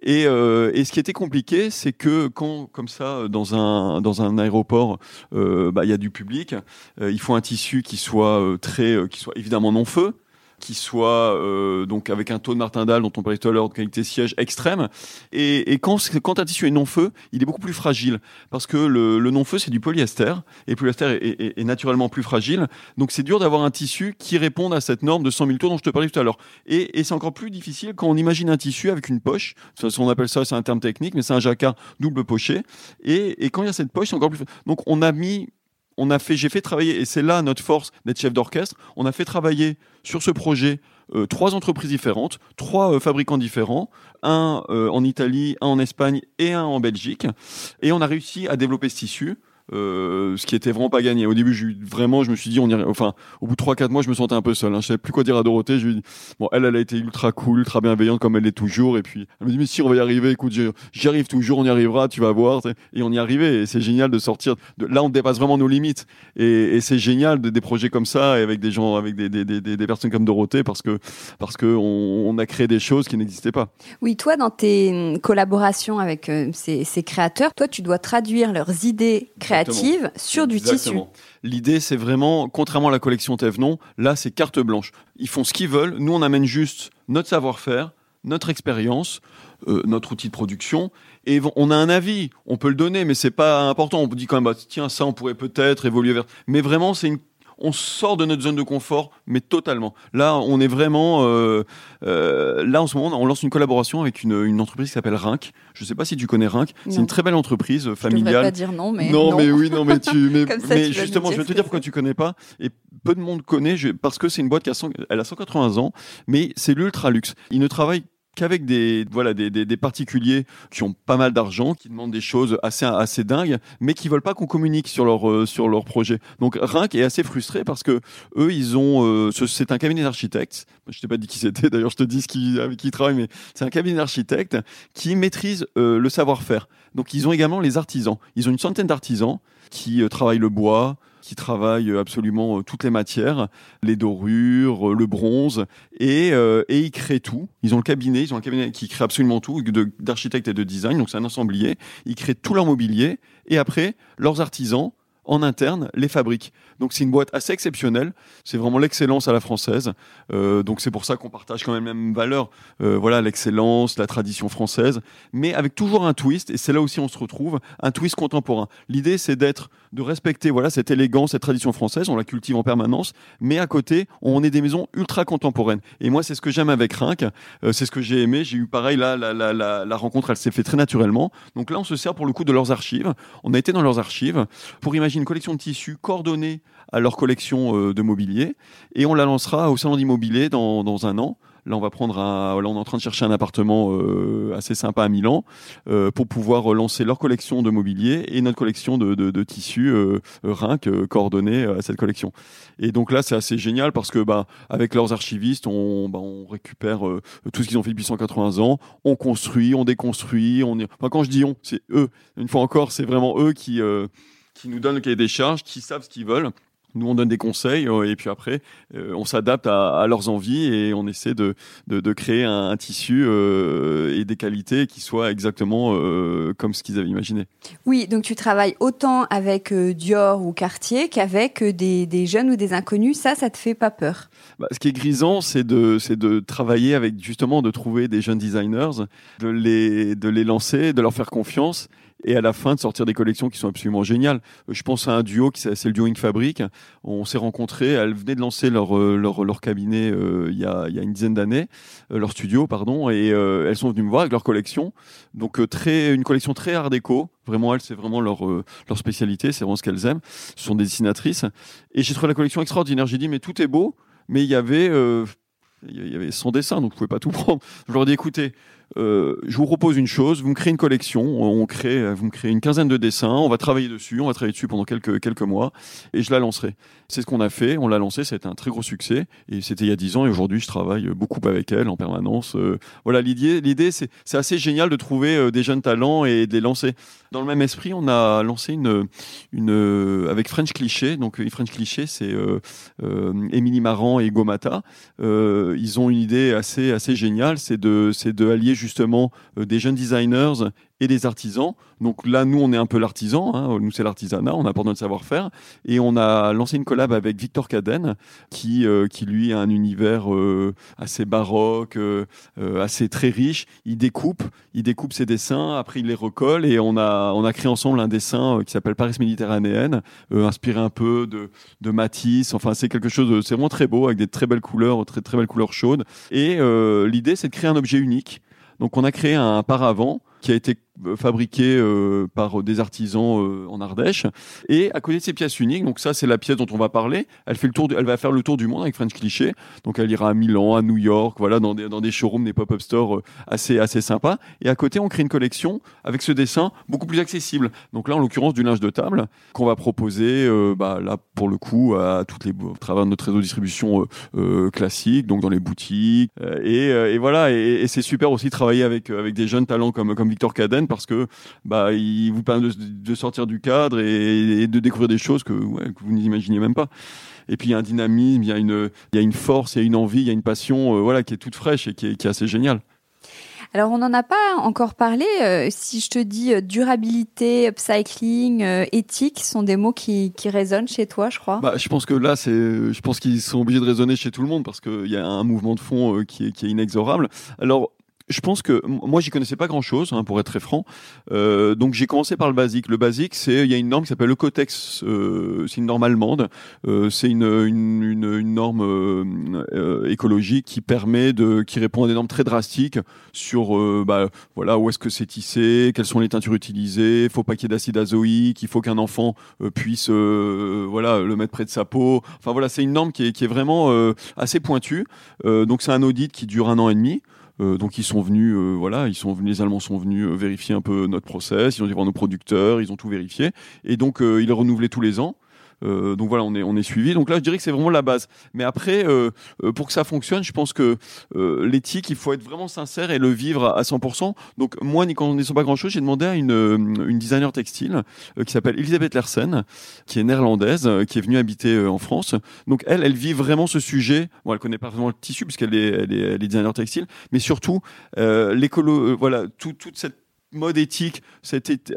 Et, ce qui était compliqué, c'est que quand, comme ça, dans un dans un aéroport, bah, il y a du public, il faut un tissu qui soit très, qui soit évidemment non feu, qui soit euh, donc avec un taux de martindale dont on parlait tout à l'heure de qualité siège extrême. Et, quand, quand un tissu est non feu, il est beaucoup plus fragile parce que le, le non feu c'est du polyester et polyester est, naturellement plus fragile. Donc c'est dur d'avoir un tissu qui réponde à cette norme de 100 000 tours dont je te parlais tout à l'heure. Et, c'est encore plus difficile quand on imagine un tissu avec une poche. On appelle ça, c'est un terme technique, mais c'est un jacquard double poché. Et, et quand il y a cette poche, c'est encore plus. Donc on a mis on a fait, j'ai fait travailler, et c'est là notre force d'être chef d'orchestre, on a fait travailler sur ce projet euh, trois entreprises différentes, trois euh, fabricants différents, un euh, en Italie, un en Espagne et un en Belgique, et on a réussi à développer ce tissu euh, ce qui était vraiment pas gagné. Au début, je, vraiment, je me suis dit, on y, enfin, au bout de 3-4 mois, je me sentais un peu seul. Hein. Je savais plus quoi dire à Dorothée. Je lui dit, bon, elle, elle a été ultra cool, ultra bienveillante comme elle l'est toujours. Et puis, elle me dit, mais si, on va y arriver. Écoute, j'y arrive toujours, on y arrivera, tu vas voir. Et on y arrivait. Et c'est génial de sortir. De... Là, on dépasse vraiment nos limites. Et, c'est génial de, des projets comme ça et avec des gens, avec des, des, des, des personnes comme Dorothée parce que, parce que on, a créé des choses qui n'existaient pas. Oui, toi, dans tes collaborations avec euh, ces, ces créateurs, toi, tu dois traduire leurs idées créatives créative sur du tissu. L'idée, c'est vraiment, contrairement à la collection Thévenon, là, c'est carte blanche. Ils font ce qu'ils veulent. Nous, on amène juste notre savoir-faire, notre expérience, euh, notre outil de production. Et on a un avis, on peut le donner, mais c'est pas important. On dit quand même, bah, tiens, ça, on pourrait peut-être évoluer vers. Mais vraiment, c'est une on sort de notre zone de confort, mais totalement. Là, on est vraiment. Euh, euh, là, en ce moment, on lance une collaboration avec une, entreprise qui s'appelle Rinc. Je ne sais pas si tu connais Rinc. C'est une très belle entreprise familiale. Je ne pas dire non, mais. Non, mais oui, non, mais tu. [laughs] Mais, justement, je vais te dire pourquoi tu connais pas. Et peu de monde connaît, parce que c'est une boîte qui a, elle a 180 ans, mais c'est l'ultra luxe. Il ne travaille qu'avec des voilà des, des, particuliers qui ont pas mal d'argent, qui demandent des choses assez assez dingues, mais qui veulent pas qu'on communique sur leur euh, sur projet. Donc Rink est assez frustré parce que eux ils ont euh, c'est un cabinet d'architectes. Je t'ai pas dit qui c'était. [laughs] D'ailleurs je te dis ce qui avec qui ils travaillent, mais c'est un cabinet d'architectes qui maîtrise euh, le savoir-faire. Donc ils ont également les artisans. Ils ont une centaine d'artisans qui travaillent le bois, qui travaillent absolument euh, toutes les matières, les dorures, euh, le bronze, et, euh, et ils créent tout. Ils ont le cabinet, ils ont un cabinet qui crée absolument tout, d'architecte et de design, donc c'est un ensemblier. Ils créent tout leur mobilier, et après, leurs artisans en interne les fabriquent. Donc c'est une boîte assez exceptionnelle. C'est vraiment l'excellence à la française. Euh, donc c'est pour ça qu'on partage quand même la même valeur. Euh, voilà l'excellence, la tradition française, mais avec toujours un twist. Et c'est là aussi on se retrouve un twist contemporain. L'idée c'est d'être, de respecter voilà cette élégance, cette tradition française. On la cultive en permanence, mais à côté on est des maisons ultra contemporaines. Et moi c'est ce que j'aime avec Rinck. Euh, c'est ce que j'ai aimé. J'ai eu pareil là la, rencontre elle s'est fait très naturellement. Donc là on se sert pour le coup de leurs archives. On a été dans leurs archives pour imaginer une collection de tissus coordonnée à leur collection euh, de mobilier et on la lancera au salon d'immobilier dans, dans un an. Là, on va prendre un. Là, on est en train de chercher un appartement euh, assez sympa à Milan euh, pour pouvoir lancer leur collection de mobilier et notre collection de, de, de tissus euh, Rinc coordonnés à cette collection. Et donc là, c'est assez génial parce que, bah, avec leurs archivistes, on, bah, on récupère tout ce qu'ils ont fait depuis 180 ans. On construit, on déconstruit. On. Enfin, quand je dis on, c'est eux. Une fois encore, c'est vraiment eux qui qui nous donnent le cahier des charges, qui savent ce qu'ils veulent. Nous, on donne des conseils euh, et puis après, euh, on s'adapte à, leurs envies et on essaie de, de, créer un, tissu euh, et des qualités qui soient exactement comme ce qu'ils avaient imaginé. Oui, donc tu travailles autant avec Dior ou Cartier qu'avec des, des, jeunes ou des inconnus. Ça, ça te fait pas peur? Bah, Ce qui est grisant, c'est de, de travailler avec justement de trouver des jeunes designers, de les, de les lancer, de leur faire confiance et à la fin de sortir des collections qui sont absolument géniales. Euh, je pense à un duo qui c'est le duo Ink Fabric. On s'est rencontrés, elles venaient de lancer leur euh, leur, leur cabinet euh, il y a il y a une dizaine d'années, leur studio pardon, et elles sont venues me voir avec leur collection. Donc très une collection très art déco. Vraiment elles c'est vraiment leur leur spécialité, c'est vraiment ce qu'elles aiment. Ce sont des dessinatrices et j'ai trouvé la collection extraordinaire. J'ai dit mais tout est beau, mais il y avait il y avait son dessin, donc vous pouvez pas tout [laughs] prendre. Je leur ai dit écoutez, euh, je vous propose une chose, vous me créez une collection, on crée, vous me créez une quinzaine de dessins, on va travailler dessus, on va travailler dessus pendant quelques, quelques mois, et je la lancerai. C'est ce qu'on a fait, on l'a lancé, ça un très gros succès, et c'était il y a dix ans, et aujourd'hui je travaille beaucoup avec elle en permanence. Euh, voilà, l'idée, c'est assez génial de trouver euh, des jeunes talents et de les lancer. Dans le même esprit, on a lancé une, une avec French Cliché, donc French Cliché, c'est Émilie Marant et Gomata. ils ont une idée assez, assez géniale, c'est de, c'est de allier justement euh, des jeunes designers et des artisans. Donc là, nous, on est un peu l'artisan, hein. nous, c'est l'artisanat, on apporte notre savoir-faire. Et on a lancé une collab avec Victor Caden, qui, euh, qui lui a un univers euh, assez baroque, assez très riche. Il découpe, il découpe ses dessins, après il les recolle, et on a, on a créé ensemble un dessin qui s'appelle Paris méditerranéenne, inspiré un peu de, de Matisse. Enfin, c'est quelque chose, c'est vraiment très beau, avec des très belles couleurs, très, très belles couleurs chaudes. Et l'idée, c'est de créer un objet unique donc on a créé un paravent qui a été euh, fabriqué euh, par des artisans euh, en Ardèche. Et à côté de ces pièces uniques, donc ça c'est la pièce dont on va parler, elle, fait le tour elle va faire le tour du monde avec French Cliché. Donc elle ira à Milan, à New York, voilà, dans des, dans des showrooms, des pop-up stores assez, assez sympas. Et à côté, on crée une collection avec ce dessin beaucoup plus accessible. Donc là, en l'occurrence, du linge de table qu'on va proposer, bah, là, pour le coup, à toutes les, au travers de notre réseau de distribution classique, donc dans les boutiques. et, et voilà, et, c'est super aussi de travailler avec, avec des jeunes talents comme, comme Victor Caden parce que bah il vous permet de, sortir du cadre et, de découvrir des choses que, que vous n'imaginiez même pas. Et puis il y a un dynamisme, il y a une, il y a une force, il y a une envie, il y a une passion, euh, voilà, qui est toute fraîche et qui est, qui est assez géniale. Alors on n'en a pas encore parlé. Euh, si je te dis euh, durabilité, upcycling, euh, éthique, sont des mots qui, qui résonnent chez toi, je crois. Bah, je pense que là, c'est, je pense qu'ils sont obligés de résonner chez tout le monde parce qu'il y a un mouvement de fond qui est, qui est inexorable. Alors je pense que moi j'y connaissais pas grand chose hein, pour être très franc. Euh, donc j'ai commencé par le basique. Le basique c'est il y a une norme qui s'appelle le Cotex euh, c'est une norme allemande. Euh, c'est une, une, une, norme écologique qui permet de qui répond à des normes très drastiques sur bah, voilà où est-ce que c'est tissé quelles sont les teintures utilisées faut pas qu'il y ait d'acide azoïque il faut qu'un enfant puisse voilà le mettre près de sa peau. Enfin voilà c'est une norme qui est, qui est vraiment assez pointue. Donc c'est un audit qui dure un an et demi euh, donc ils sont venus, euh, voilà, ils sont venus, les Allemands sont venus euh, vérifier un peu notre process, ils ont été voir nos producteurs, ils ont tout vérifié, et donc ils renouvelaient tous les ans. Euh, donc voilà, on est suivi. Donc là, je dirais que c'est vraiment la base. Mais après, euh, euh, pour que ça fonctionne, je pense que l'éthique, il faut être vraiment sincère et le vivre à, 100%. Donc moi, n'y connaissant pas grand-chose, j'ai demandé à une designer textile qui s'appelle Elisabeth Lersen, qui est néerlandaise, qui est venue habiter en France. Donc elle, elle vit vraiment ce sujet. Bon, elle connaît pas vraiment le tissu puisqu'elle est est designer textile, mais surtout l'écolo, voilà, tout, toute cette mode éthique,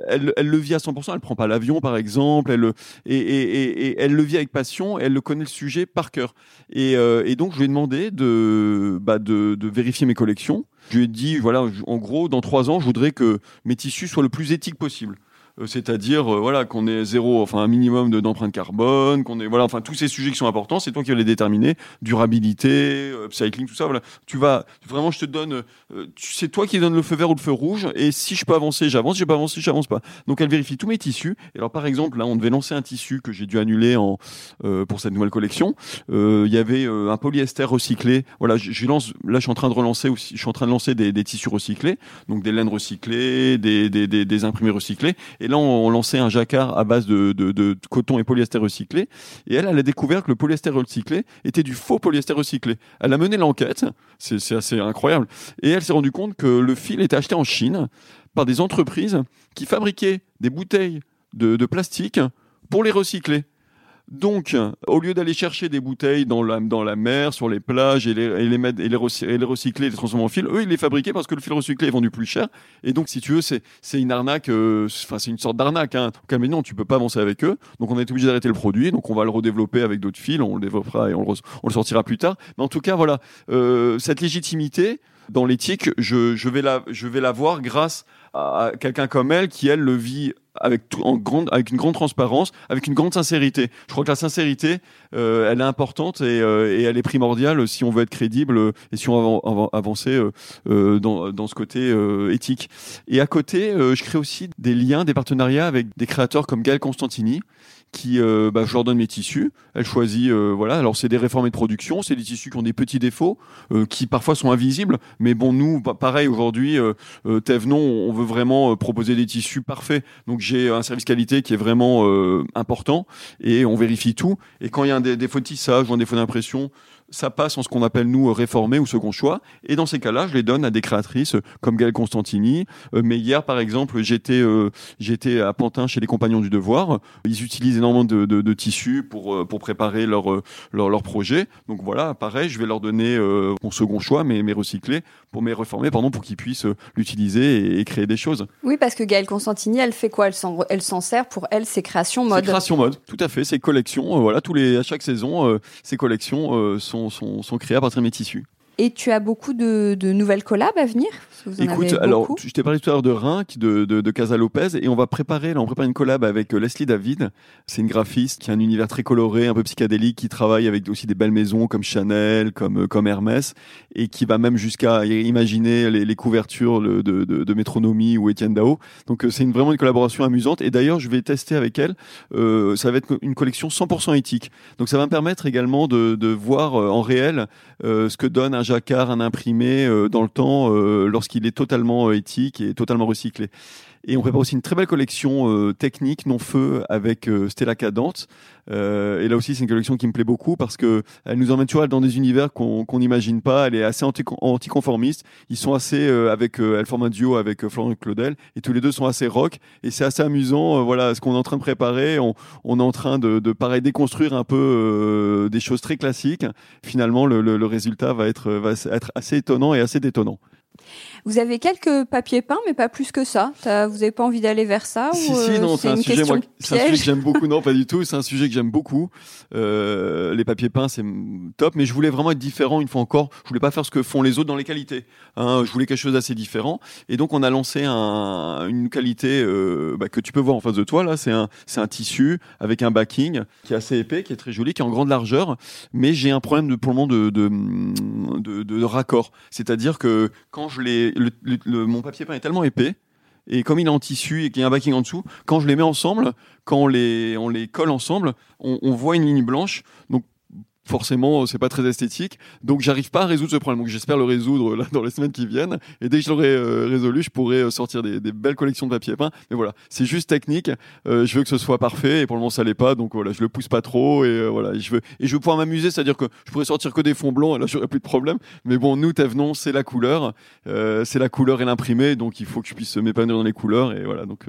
elle, le vit à 100%, elle prend pas l'avion par exemple, elle, le vit avec passion, elle le connaît le sujet par cœur. Et, euh, donc je lui ai demandé de, bah de, de vérifier mes collections. Je lui ai dit, voilà, en gros, dans trois ans, je voudrais que mes tissus soient le plus éthiques possible. Euh, c'est-à-dire euh, voilà qu'on ait zéro, enfin un minimum d'empreinte carbone, qu'on ait voilà, enfin tous ces sujets qui sont importants, c'est toi qui vas les déterminer, durabilité, euh, upcycling, tout ça. Voilà, tu vas vraiment, je te donne, c'est toi qui donne le feu vert ou le feu rouge, et si je peux avancer, j'avance, si je peux avancer, j'avance pas. Donc elle vérifie tous mes tissus. Et alors par exemple là, on devait lancer un tissu que j'ai dû annuler en pour cette nouvelle collection. Il y avait un polyester recyclé. Voilà, je, lance, là je suis en train de relancer aussi, je suis en train de lancer des, tissus recyclés, donc des laines recyclées, des, des, des, imprimés recyclés. Là, on, lançait un jacquard à base de, coton et polyester recyclé. Et elle, elle a découvert que le polyester recyclé était du faux polyester recyclé. Elle a mené l'enquête, c'est assez incroyable. Et elle s'est rendue compte que le fil était acheté en Chine par des entreprises qui fabriquaient des bouteilles de plastique pour les recycler. Donc, au lieu d'aller chercher des bouteilles dans la, dans la mer, sur les plages et les, et les, mettre, et les, recycler, les transformer en fil, eux, ils les fabriquaient parce que le fil recyclé est vendu plus cher. Et donc, si tu veux, c'est, une arnaque, euh, enfin, c'est une sorte d'arnaque. Hein. Donc, mais non, tu peux pas avancer avec eux. Donc, on est obligé d'arrêter le produit. Donc, on va le redévelopper avec d'autres fils. On le développera et on le, on le sortira plus tard. Mais en tout cas, voilà, euh, cette légitimité dans l'éthique, je, je, vais la, je vais la voir grâce à quelqu'un comme elle qui, elle, le vit avec, tout, en grande, avec une grande transparence, avec une grande sincérité. Je crois que la sincérité, euh, elle est importante et, euh, et, elle est primordiale si on veut être crédible et si on veut avancer euh, dans, dans, ce côté éthique. Et à côté, je crée aussi des liens, des partenariats avec des créateurs comme Gaël Constantini, qui, euh, bah, je leur donne mes tissus. Elle choisit, euh, voilà. Alors c'est des réformés de production, c'est des tissus qui ont des petits défauts, euh, qui parfois sont invisibles. Mais bon, nous, pareil aujourd'hui, euh, Thévenon, on veut vraiment proposer des tissus parfaits. Donc j'ai un service qualité qui est vraiment important et on vérifie tout. Et quand il y a un défaut de tissage ou un défaut d'impression, ça passe en ce qu'on appelle nous réformé ou second choix. Et dans ces cas-là, je les donne à des créatrices comme Gaëlle Constantini. Euh, mais hier, par exemple, j'étais euh, j'étais à Pantin chez les Compagnons du Devoir. Ils utilisent énormément de, de, de tissus pour euh, pour préparer leur, leur, leur projet. Donc voilà, pareil, je vais leur donner mon second choix, mais mes recyclés, pour mes réformer, pardon, pour qu'ils puissent l'utiliser et, créer des choses. Oui, parce que Gaëlle Constantini, elle fait quoi? Elle s'en sert pour elle ses créations mode. Ses créations mode, tout à fait. Ses collections, voilà, tous les à chaque saison, ses collections sont sont, créés à partir de mes tissus. Et tu as beaucoup de, de nouvelles collabs à venir? Écoute, alors je t'ai parlé tout à l'heure de Rhin, de, de, de Casa Lopez, et on va préparer, là, on prépare une collab avec euh, Leslie David. C'est une graphiste qui a un univers très coloré, un peu psychédélique, qui travaille avec aussi des belles maisons comme Chanel, comme euh, comme Hermès, et qui va même jusqu'à imaginer les, les couvertures de, de, Métronomie ou Étienne Dao. Donc euh, c'est une, vraiment une collaboration amusante. Et d'ailleurs, je vais tester avec elle. Euh, ça va être une collection 100% éthique. Donc ça va me permettre également de, de voir en réel ce que donne un jacquard, un imprimé dans le temps lorsqu'il il est totalement euh, éthique et totalement recyclé. Et on prépare aussi une très belle collection euh, technique non feu avec euh, Stella Cadente. Euh, et là aussi, c'est une collection qui me plaît beaucoup parce que elle nous emmène toujours dans des univers qu'on n'imagine pas. Elle est assez anti anticonformiste. Ils sont assez avec, elle forme un duo avec Florent Claudel et tous les deux sont assez rock. Et c'est assez amusant. voilà, ce qu'on est en train de préparer, on, on est en train de, de pareil déconstruire un peu des choses très classiques. Finalement, le, le, le résultat va être, va être assez étonnant et assez détonnant. Vous avez quelques papiers peints, mais pas plus que ça. Vous n'avez pas envie d'aller vers ça Si, si, non, c'est un, sujet, moi, un sujet que j'aime beaucoup. Non, pas du tout. C'est un sujet que j'aime beaucoup. Euh, les papiers peints, c'est top, mais je voulais vraiment être différent une fois encore. Je voulais pas faire ce que font les autres dans les qualités. Hein, je voulais quelque chose d'assez différent. Et donc, on a lancé un, une qualité euh, bah, que tu peux voir en face de toi. Là, c'est un, c'est un tissu avec un backing qui est assez épais, qui est très joli, qui est en grande largeur. Mais j'ai un problème de, pour le moment de, de, de, de raccord. C'est-à-dire que quand je l'ai le, mon papier peint est tellement épais et comme il est en tissu et qu'il y a un backing en dessous, quand je les mets ensemble, quand on les, on les colle ensemble, on, voit une ligne blanche. Forcément c'est pas très esthétique. Donc j'arrive pas à résoudre ce problème. Donc j'espère le résoudre là dans les semaines qui viennent. Et dès que je l'aurai euh, résolu je pourrai euh, sortir des, des, belles collections de papier peint. Mais voilà. C'est juste technique. Euh, je veux que ce soit parfait. Et pour le moment ça l'est pas. Donc voilà. Je le pousse pas trop. Et voilà. Je veux et je veux pouvoir m'amuser. C'est à dire que je pourrais sortir que des fonds blancs. Et là j'aurais plus de problème. Mais bon nous Thévenon c'est la couleur. C'est la couleur et l'imprimé. Donc il faut que je puisse m'épanouir dans les couleurs. Et voilà. Donc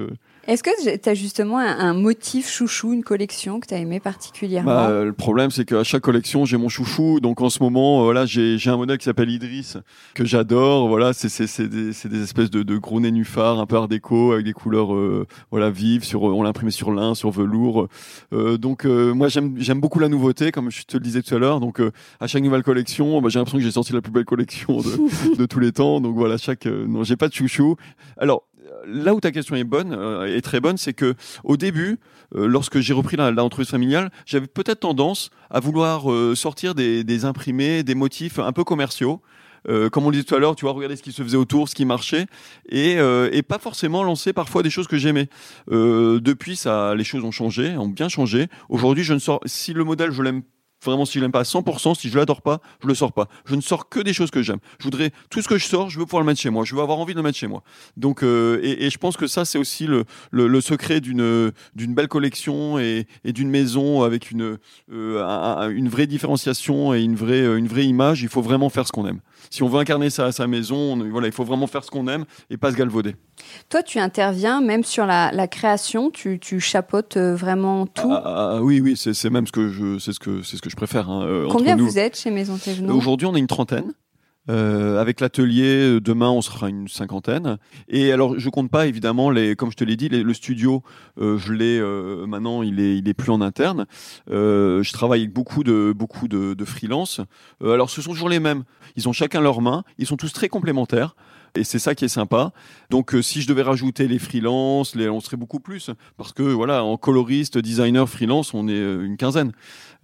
est-ce que tu as justement un, motif chouchou, une collection que tu as aimé particulièrement? Bah, Le problème, c'est qu'à chaque collection, j'ai mon chouchou. Donc en ce moment, euh, voilà, j'ai un modèle qui s'appelle Idriss, que j'adore. Voilà, c'est des, des, espèces de, de gros nénuphars, un peu art déco, avec des couleurs euh, voilà, vives. Sur, on l'a imprimé sur lin, sur velours. Euh, donc moi, j'aime beaucoup la nouveauté, comme je te le disais tout à l'heure. Donc à chaque nouvelle collection, bah, j'ai l'impression que j'ai sorti la plus belle collection de, [laughs] de tous les temps. Donc voilà, chaque... non, j'ai pas de chouchou. Alors, là où ta question est bonne, euh, est très bonne, c'est que au début, euh, lorsque j'ai repris l'entreprise familiale, j'avais peut-être tendance à vouloir euh, sortir des, des, imprimés, des motifs un peu commerciaux. comme on le disait tout à l'heure, tu vois, regarder ce qui se faisait autour, ce qui marchait, et, et pas forcément lancer parfois des choses que j'aimais. depuis, ça, les choses ont changé, ont bien changé. Aujourd'hui, je ne sors, si le modèle je l'aime Vraiment, si je l'aime pas à 100%, si je l'adore pas, je le sors pas. Je ne sors que des choses que j'aime. Je voudrais tout ce que je sors, je veux pouvoir le mettre chez moi. Je veux avoir envie de le mettre chez moi. Donc, euh, et, je pense que ça, c'est aussi le, le, secret d'une d'une belle collection et, et d'une maison avec une euh, une vraie différenciation et une vraie une vraie image. Il faut vraiment faire ce qu'on aime. Si on veut incarner ça à sa maison, voilà, il faut vraiment faire ce qu'on aime et pas se galvauder. Toi, tu interviens même sur la, la création. Tu, tu chapeautes euh, vraiment tout. Ah, ah, ah, oui, oui, c'est même ce que je, c'est ce que c'est ce que je préfère. Hein, euh, Combien vous êtes chez Maison Thévenon? Aujourd'hui, on est une trentaine. Euh, avec l'atelier, demain on sera une cinquantaine. Et alors je compte pas évidemment les, comme je te l'ai dit, le studio, euh, je l'ai euh, maintenant, il est, il est plus en interne. Euh, je travaille avec beaucoup de, beaucoup de, de freelance. alors ce sont toujours les mêmes. Ils ont chacun leurs mains. Ils sont tous très complémentaires. Et c'est ça qui est sympa. Donc, euh, si je devais rajouter les freelances, les, on serait beaucoup plus. Parce que, voilà, en coloriste, designer, freelance, on est euh, une quinzaine.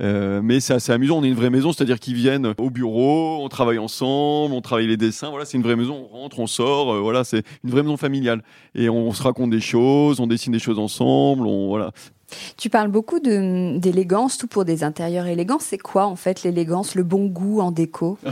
Euh, mais c'est assez amusant. On est une vraie maison, c'est-à-dire qu'ils viennent au bureau, on travaille ensemble, on travaille les dessins. Voilà, c'est une vraie maison. On rentre, on sort. voilà, c'est une vraie maison familiale. Et on, se raconte des choses, on dessine des choses ensemble. On, voilà. Tu parles beaucoup d'élégance, tout pour des intérieurs élégants. C'est quoi en fait l'élégance, le bon goût en déco? [laughs]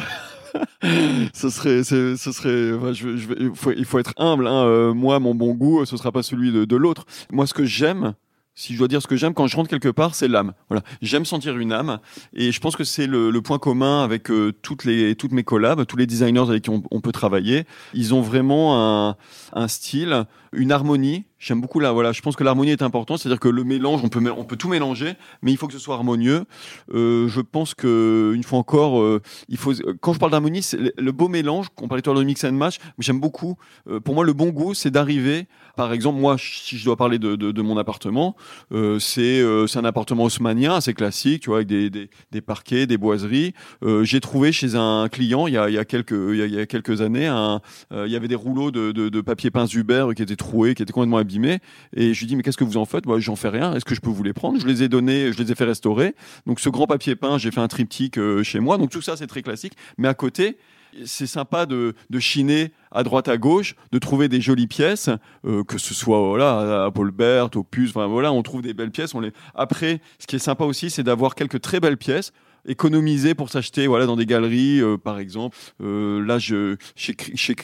[laughs] ce serait, ce serait, je, il, faut, il faut être humble. Hein. Euh, moi, mon bon goût, ce sera pas celui de, l'autre. Moi, ce que j'aime, si je dois dire ce que j'aime quand je rentre quelque part, c'est l'âme. Voilà, j'aime sentir une âme, et je pense que c'est le, le, point commun avec euh, toutes les toutes mes collabs, tous les designers avec qui on, on peut travailler. Ils ont vraiment un, un style, une harmonie J'aime beaucoup là, voilà. Je pense que l'harmonie est importante, c'est-à-dire que le mélange, on peut, on peut tout mélanger, mais il faut que ce soit harmonieux. Euh, je pense que une fois encore, euh, il faut. Quand je parle d'harmonie, c'est le, beau mélange. On parlait tout à l'heure de mix and match. J'aime beaucoup. Euh, pour moi, le bon goût, c'est d'arriver. Par exemple, moi, si je dois parler de, mon appartement, c'est c'est un appartement haussmanien, assez classique, tu vois, avec des, des, parquets, des boiseries. J'ai trouvé chez un client il y a, il y a quelques il y a, quelques années, un, il y avait des rouleaux de, de, de papier peint Zuber qui étaient troués, qui étaient complètement et je lui dis, mais qu'est-ce que vous en faites? Moi, j'en fais rien. Est-ce que je peux vous les prendre? Je les ai donnés, je les ai fait restaurer. Donc, ce grand papier peint, j'ai fait un triptyque euh, chez moi. Donc, tout ça, c'est très classique. Mais à côté, c'est sympa de, de, chiner à droite à gauche, de trouver des jolies pièces, euh, que ce soit voilà à Paul Bert, Puce, enfin voilà, on trouve des belles pièces. On les. Après, ce qui est sympa aussi, c'est d'avoir quelques très belles pièces économiser pour s'acheter voilà dans des galeries euh, par exemple. Euh, là je chez,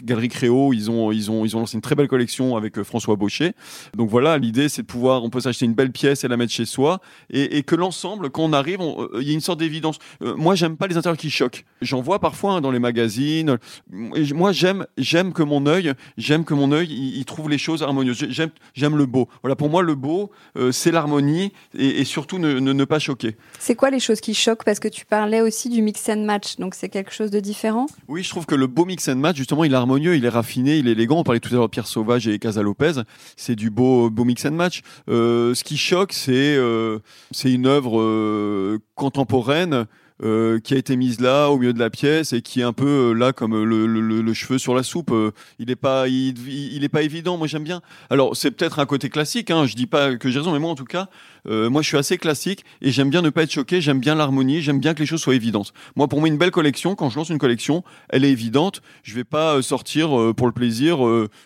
Galerie Créo ils ont ils ont ils ont lancé une très belle collection avec euh, François Baucher. Donc voilà l'idée c'est de pouvoir on peut s'acheter une belle pièce et la mettre chez soi. Et, que l'ensemble quand on arrive il y a une sorte d'évidence. Moi j'aime pas les intérieurs qui choquent. J'en vois parfois hein, dans les magazines. Moi j'aime j'aime que mon œil j'aime que mon œil il, trouve les choses harmonieuses. J'aime j'aime le beau. Voilà pour moi le beau c'est l'harmonie et, surtout ne, ne, ne pas choquer. C'est quoi les choses qui choquent? Parce que tu parlais aussi du mix and match, donc c'est quelque chose de différent? Oui, je trouve que le beau mix and match, justement, il est harmonieux, il est raffiné, il est élégant. On parlait tout à l'heure de Pierre Sauvage et Casa Lopez. C'est du beau, beau mix and match. Euh, ce qui choque, c'est euh, une œuvre euh, contemporaine euh, qui a été mise là au milieu de la pièce et qui est un peu euh, là comme euh, le, le, le, cheveu sur la soupe. il est pas, il, il est pas évident. Moi j'aime bien. Alors c'est peut-être un côté classique. Hein, je dis pas que j'ai raison, mais moi en tout cas, euh, moi je suis assez classique et j'aime bien ne pas être choqué. J'aime bien l'harmonie. J'aime bien que les choses soient évidentes. Moi pour moi une belle collection, quand je lance une collection, elle est évidente. Je vais pas sortir pour le plaisir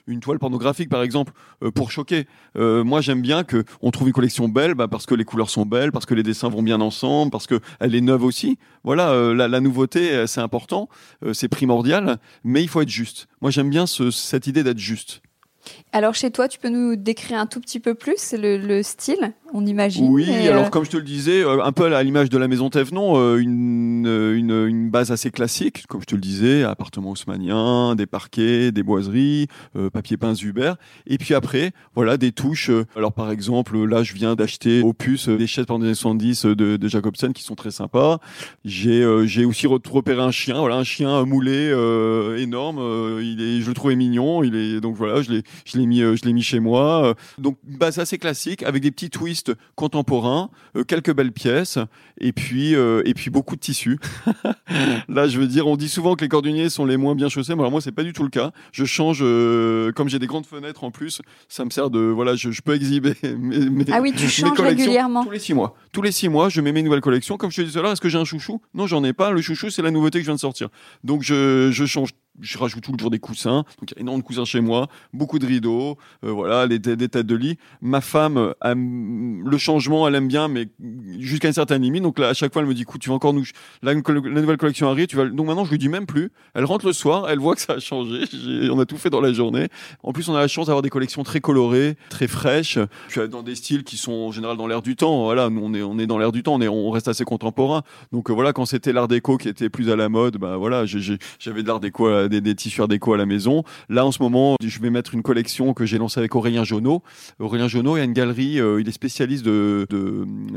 une toile pornographique par exemple pour choquer. moi j'aime bien que on trouve une collection belle bah, parce que les couleurs sont belles, parce que les dessins vont bien ensemble, parce que elle est neuve aussi voilà, euh, la, nouveauté, euh, c'est important, euh, c'est primordial, mais il faut être juste. Moi, j'aime bien cette idée d'être juste. Alors chez toi, tu peux nous décrire un tout petit peu plus le style on imagine. Oui, alors euh, comme je te le disais, euh, un peu à l'image de la maison Thévenon, euh, une, une, une, base assez classique, comme je te le disais, appartement haussmanien, des parquets, des boiseries, papier peint Zuber, et puis après, voilà, des touches. alors par exemple, là, je viens d'acheter Opus des chaises pendant les 70 de, de Jacobsen qui sont très sympas. J'ai j'ai aussi repéré un chien, voilà, un chien moulé énorme. il est, je le trouvais mignon. Il est donc voilà, je l'ai je l'ai mis je l'ai mis chez moi. donc base assez classique avec des petits twists contemporain, euh, quelques belles pièces et puis euh, et puis beaucoup de tissus. [laughs] Là, je veux dire, on dit souvent que les cordonniers sont les moins bien chaussés, mais alors moi c'est pas du tout le cas. Je change euh, comme j'ai des grandes fenêtres en plus, ça me sert de voilà, je, peux exhiber [laughs] mes, ah oui, tu changes régulièrement tous les six mois. Tous les six mois, je mets mes nouvelles collections. Comme je te disais tout à l'heure, est-ce que j'ai un chouchou? Non, j'en ai pas. Le chouchou, c'est la nouveauté que je viens de sortir. Donc je, je change je rajoute toujours des coussins. Donc il y a énormément de coussins chez moi, beaucoup de rideaux, euh, voilà, des, des, têtes de lit. Ma femme, le changement, elle aime bien, mais jusqu'à une certaine limite. Donc là, à chaque fois, elle me dit, écoute, tu vas encore nous, la, nouvelle collection arrive, tu vas. Donc maintenant, je lui dis même plus. Elle rentre le soir, elle voit que ça a changé. [laughs] On a tout fait dans la journée. En plus, on a la chance d'avoir des collections très colorées, très fraîches. Dans des styles qui sont en général dans l'air du temps. Voilà, nous on est on est dans l'air du temps, on est on reste assez contemporain. Donc euh, voilà, quand c'était l'art déco qui était plus à la mode, bah voilà, j'avais de l'art déco des, des tissus déco à la maison. Là, en ce moment, je vais mettre une collection que j'ai lancée avec Aurélien Jonot. Aurélien Jonot, il a une galerie, euh, il est spécialiste de,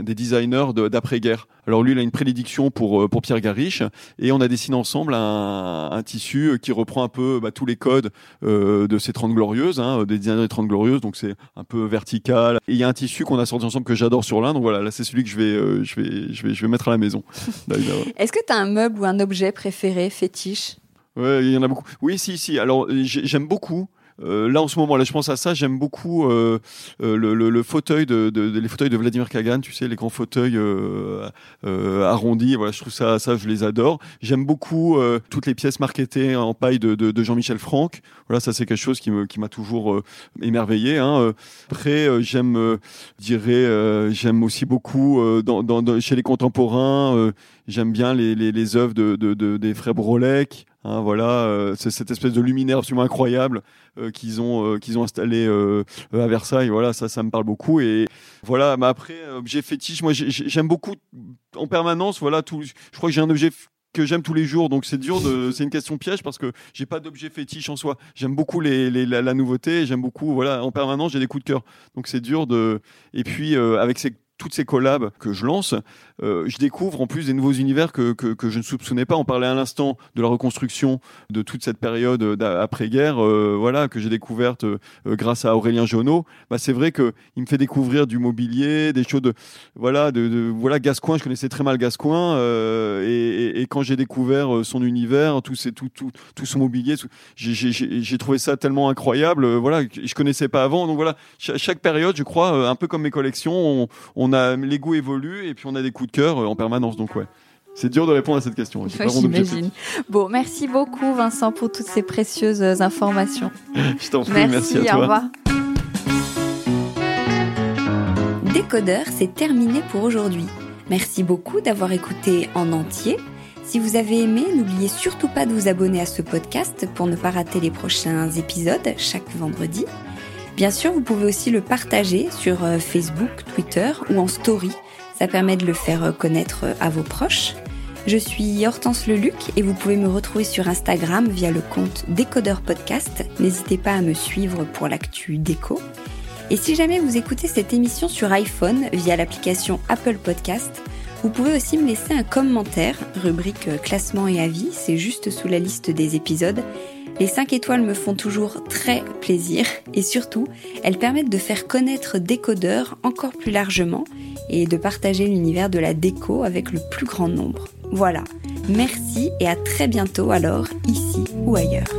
des designers d'après-guerre. Alors lui, il a une prédiction pour, euh, pour Pierre Gariche et on a dessiné ensemble un, tissu qui reprend un peu bah, tous les codes euh, de ces 30 glorieuses, hein, des designers des 30 glorieuses. Donc c'est un peu vertical. Et il y a un tissu qu'on a sorti ensemble que j'adore sur l'un. Donc voilà, là c'est celui que je vais, je vais, je vais, je vais mettre à la maison. [laughs] Est-ce que tu as un meuble ou un objet préféré, fétiche? Ouais, il y en a beaucoup. Oui, si, si. Alors, j'aime beaucoup. Euh, là en ce moment là je pense à ça j'aime beaucoup euh, euh le, le, le, fauteuil de, de, de, les fauteuils de Vladimir Kagan tu sais les grands fauteuils euh, euh arrondis voilà je trouve ça ça je les adore j'aime beaucoup toutes les pièces marketées en paille de, de Jean-Michel Franck voilà ça c'est quelque chose qui me qui m'a toujours émerveillé hein. après j'aime dirais j'aime aussi beaucoup dans, dans, chez les contemporains j'aime bien les, les, les œuvres de, des frères Brolec Hein, voilà, euh, c'est cette espèce de luminaire absolument incroyable euh, qu'ils ont euh, qu'ils ont installé à Versailles. Voilà, ça, ça me parle beaucoup. Et voilà, mais après, objet fétiche, moi, j'aime beaucoup en permanence. Voilà, tout. Je crois que j'ai un objet que j'aime tous les jours, donc c'est dur de, c'est une question piège parce que j'ai pas d'objet fétiche en soi. J'aime beaucoup les, la, la, nouveauté, j'aime beaucoup, voilà, en permanence j'ai des coups de cœur. Donc c'est dur de. Et puis avec ces toutes ces collabs que je lance, euh, je découvre en plus des nouveaux univers que, que, je ne soupçonnais pas. On parlait à l'instant de la reconstruction de toute cette période après-guerre, euh, voilà, que j'ai découverte euh, grâce à Aurélien Jonot. Bah, c'est vrai que il me fait découvrir du mobilier, des choses de, voilà, de, de voilà, Gascoin. Je connaissais très mal Gascoin, et, quand j'ai découvert son univers, tout, ces, tout, tout, tout son mobilier, j'ai trouvé ça tellement incroyable. voilà, je connaissais pas avant. Donc voilà, chaque, période, je crois, un peu comme mes collections, on, on a les goûts évoluent et puis on a des coups de cœur euh, en permanence. Donc ouais. C'est dur de répondre à cette question. J'imagine. Bon, merci beaucoup Vincent pour toutes ces précieuses euh, informations. [laughs] Je t'en prie, merci, à toi. Au revoir. Décodeur, c'est terminé pour aujourd'hui. Merci beaucoup d'avoir écouté en entier. Si vous avez aimé, n'oubliez surtout pas de vous abonner à ce podcast pour ne pas rater les prochains épisodes chaque vendredi. Bien sûr, vous pouvez aussi le partager sur euh, Facebook, Twitter ou en story ça permet de le faire connaître à vos proches. Je suis Hortense Leluc et vous pouvez me retrouver sur Instagram via le compte Décodeur Podcast. N'hésitez pas à me suivre pour l'actu déco. Et si jamais vous écoutez cette émission sur iPhone via l'application Apple Podcast, Vous pouvez aussi me laisser un commentaire, rubrique euh, classement et avis, c'est juste sous la liste des épisodes. Les 5 étoiles me font toujours très plaisir et surtout, elles permettent de faire connaître Décodeur encore plus largement et de partager l'univers de la déco avec le plus grand nombre. Voilà, merci et à très bientôt alors, ici ou ailleurs.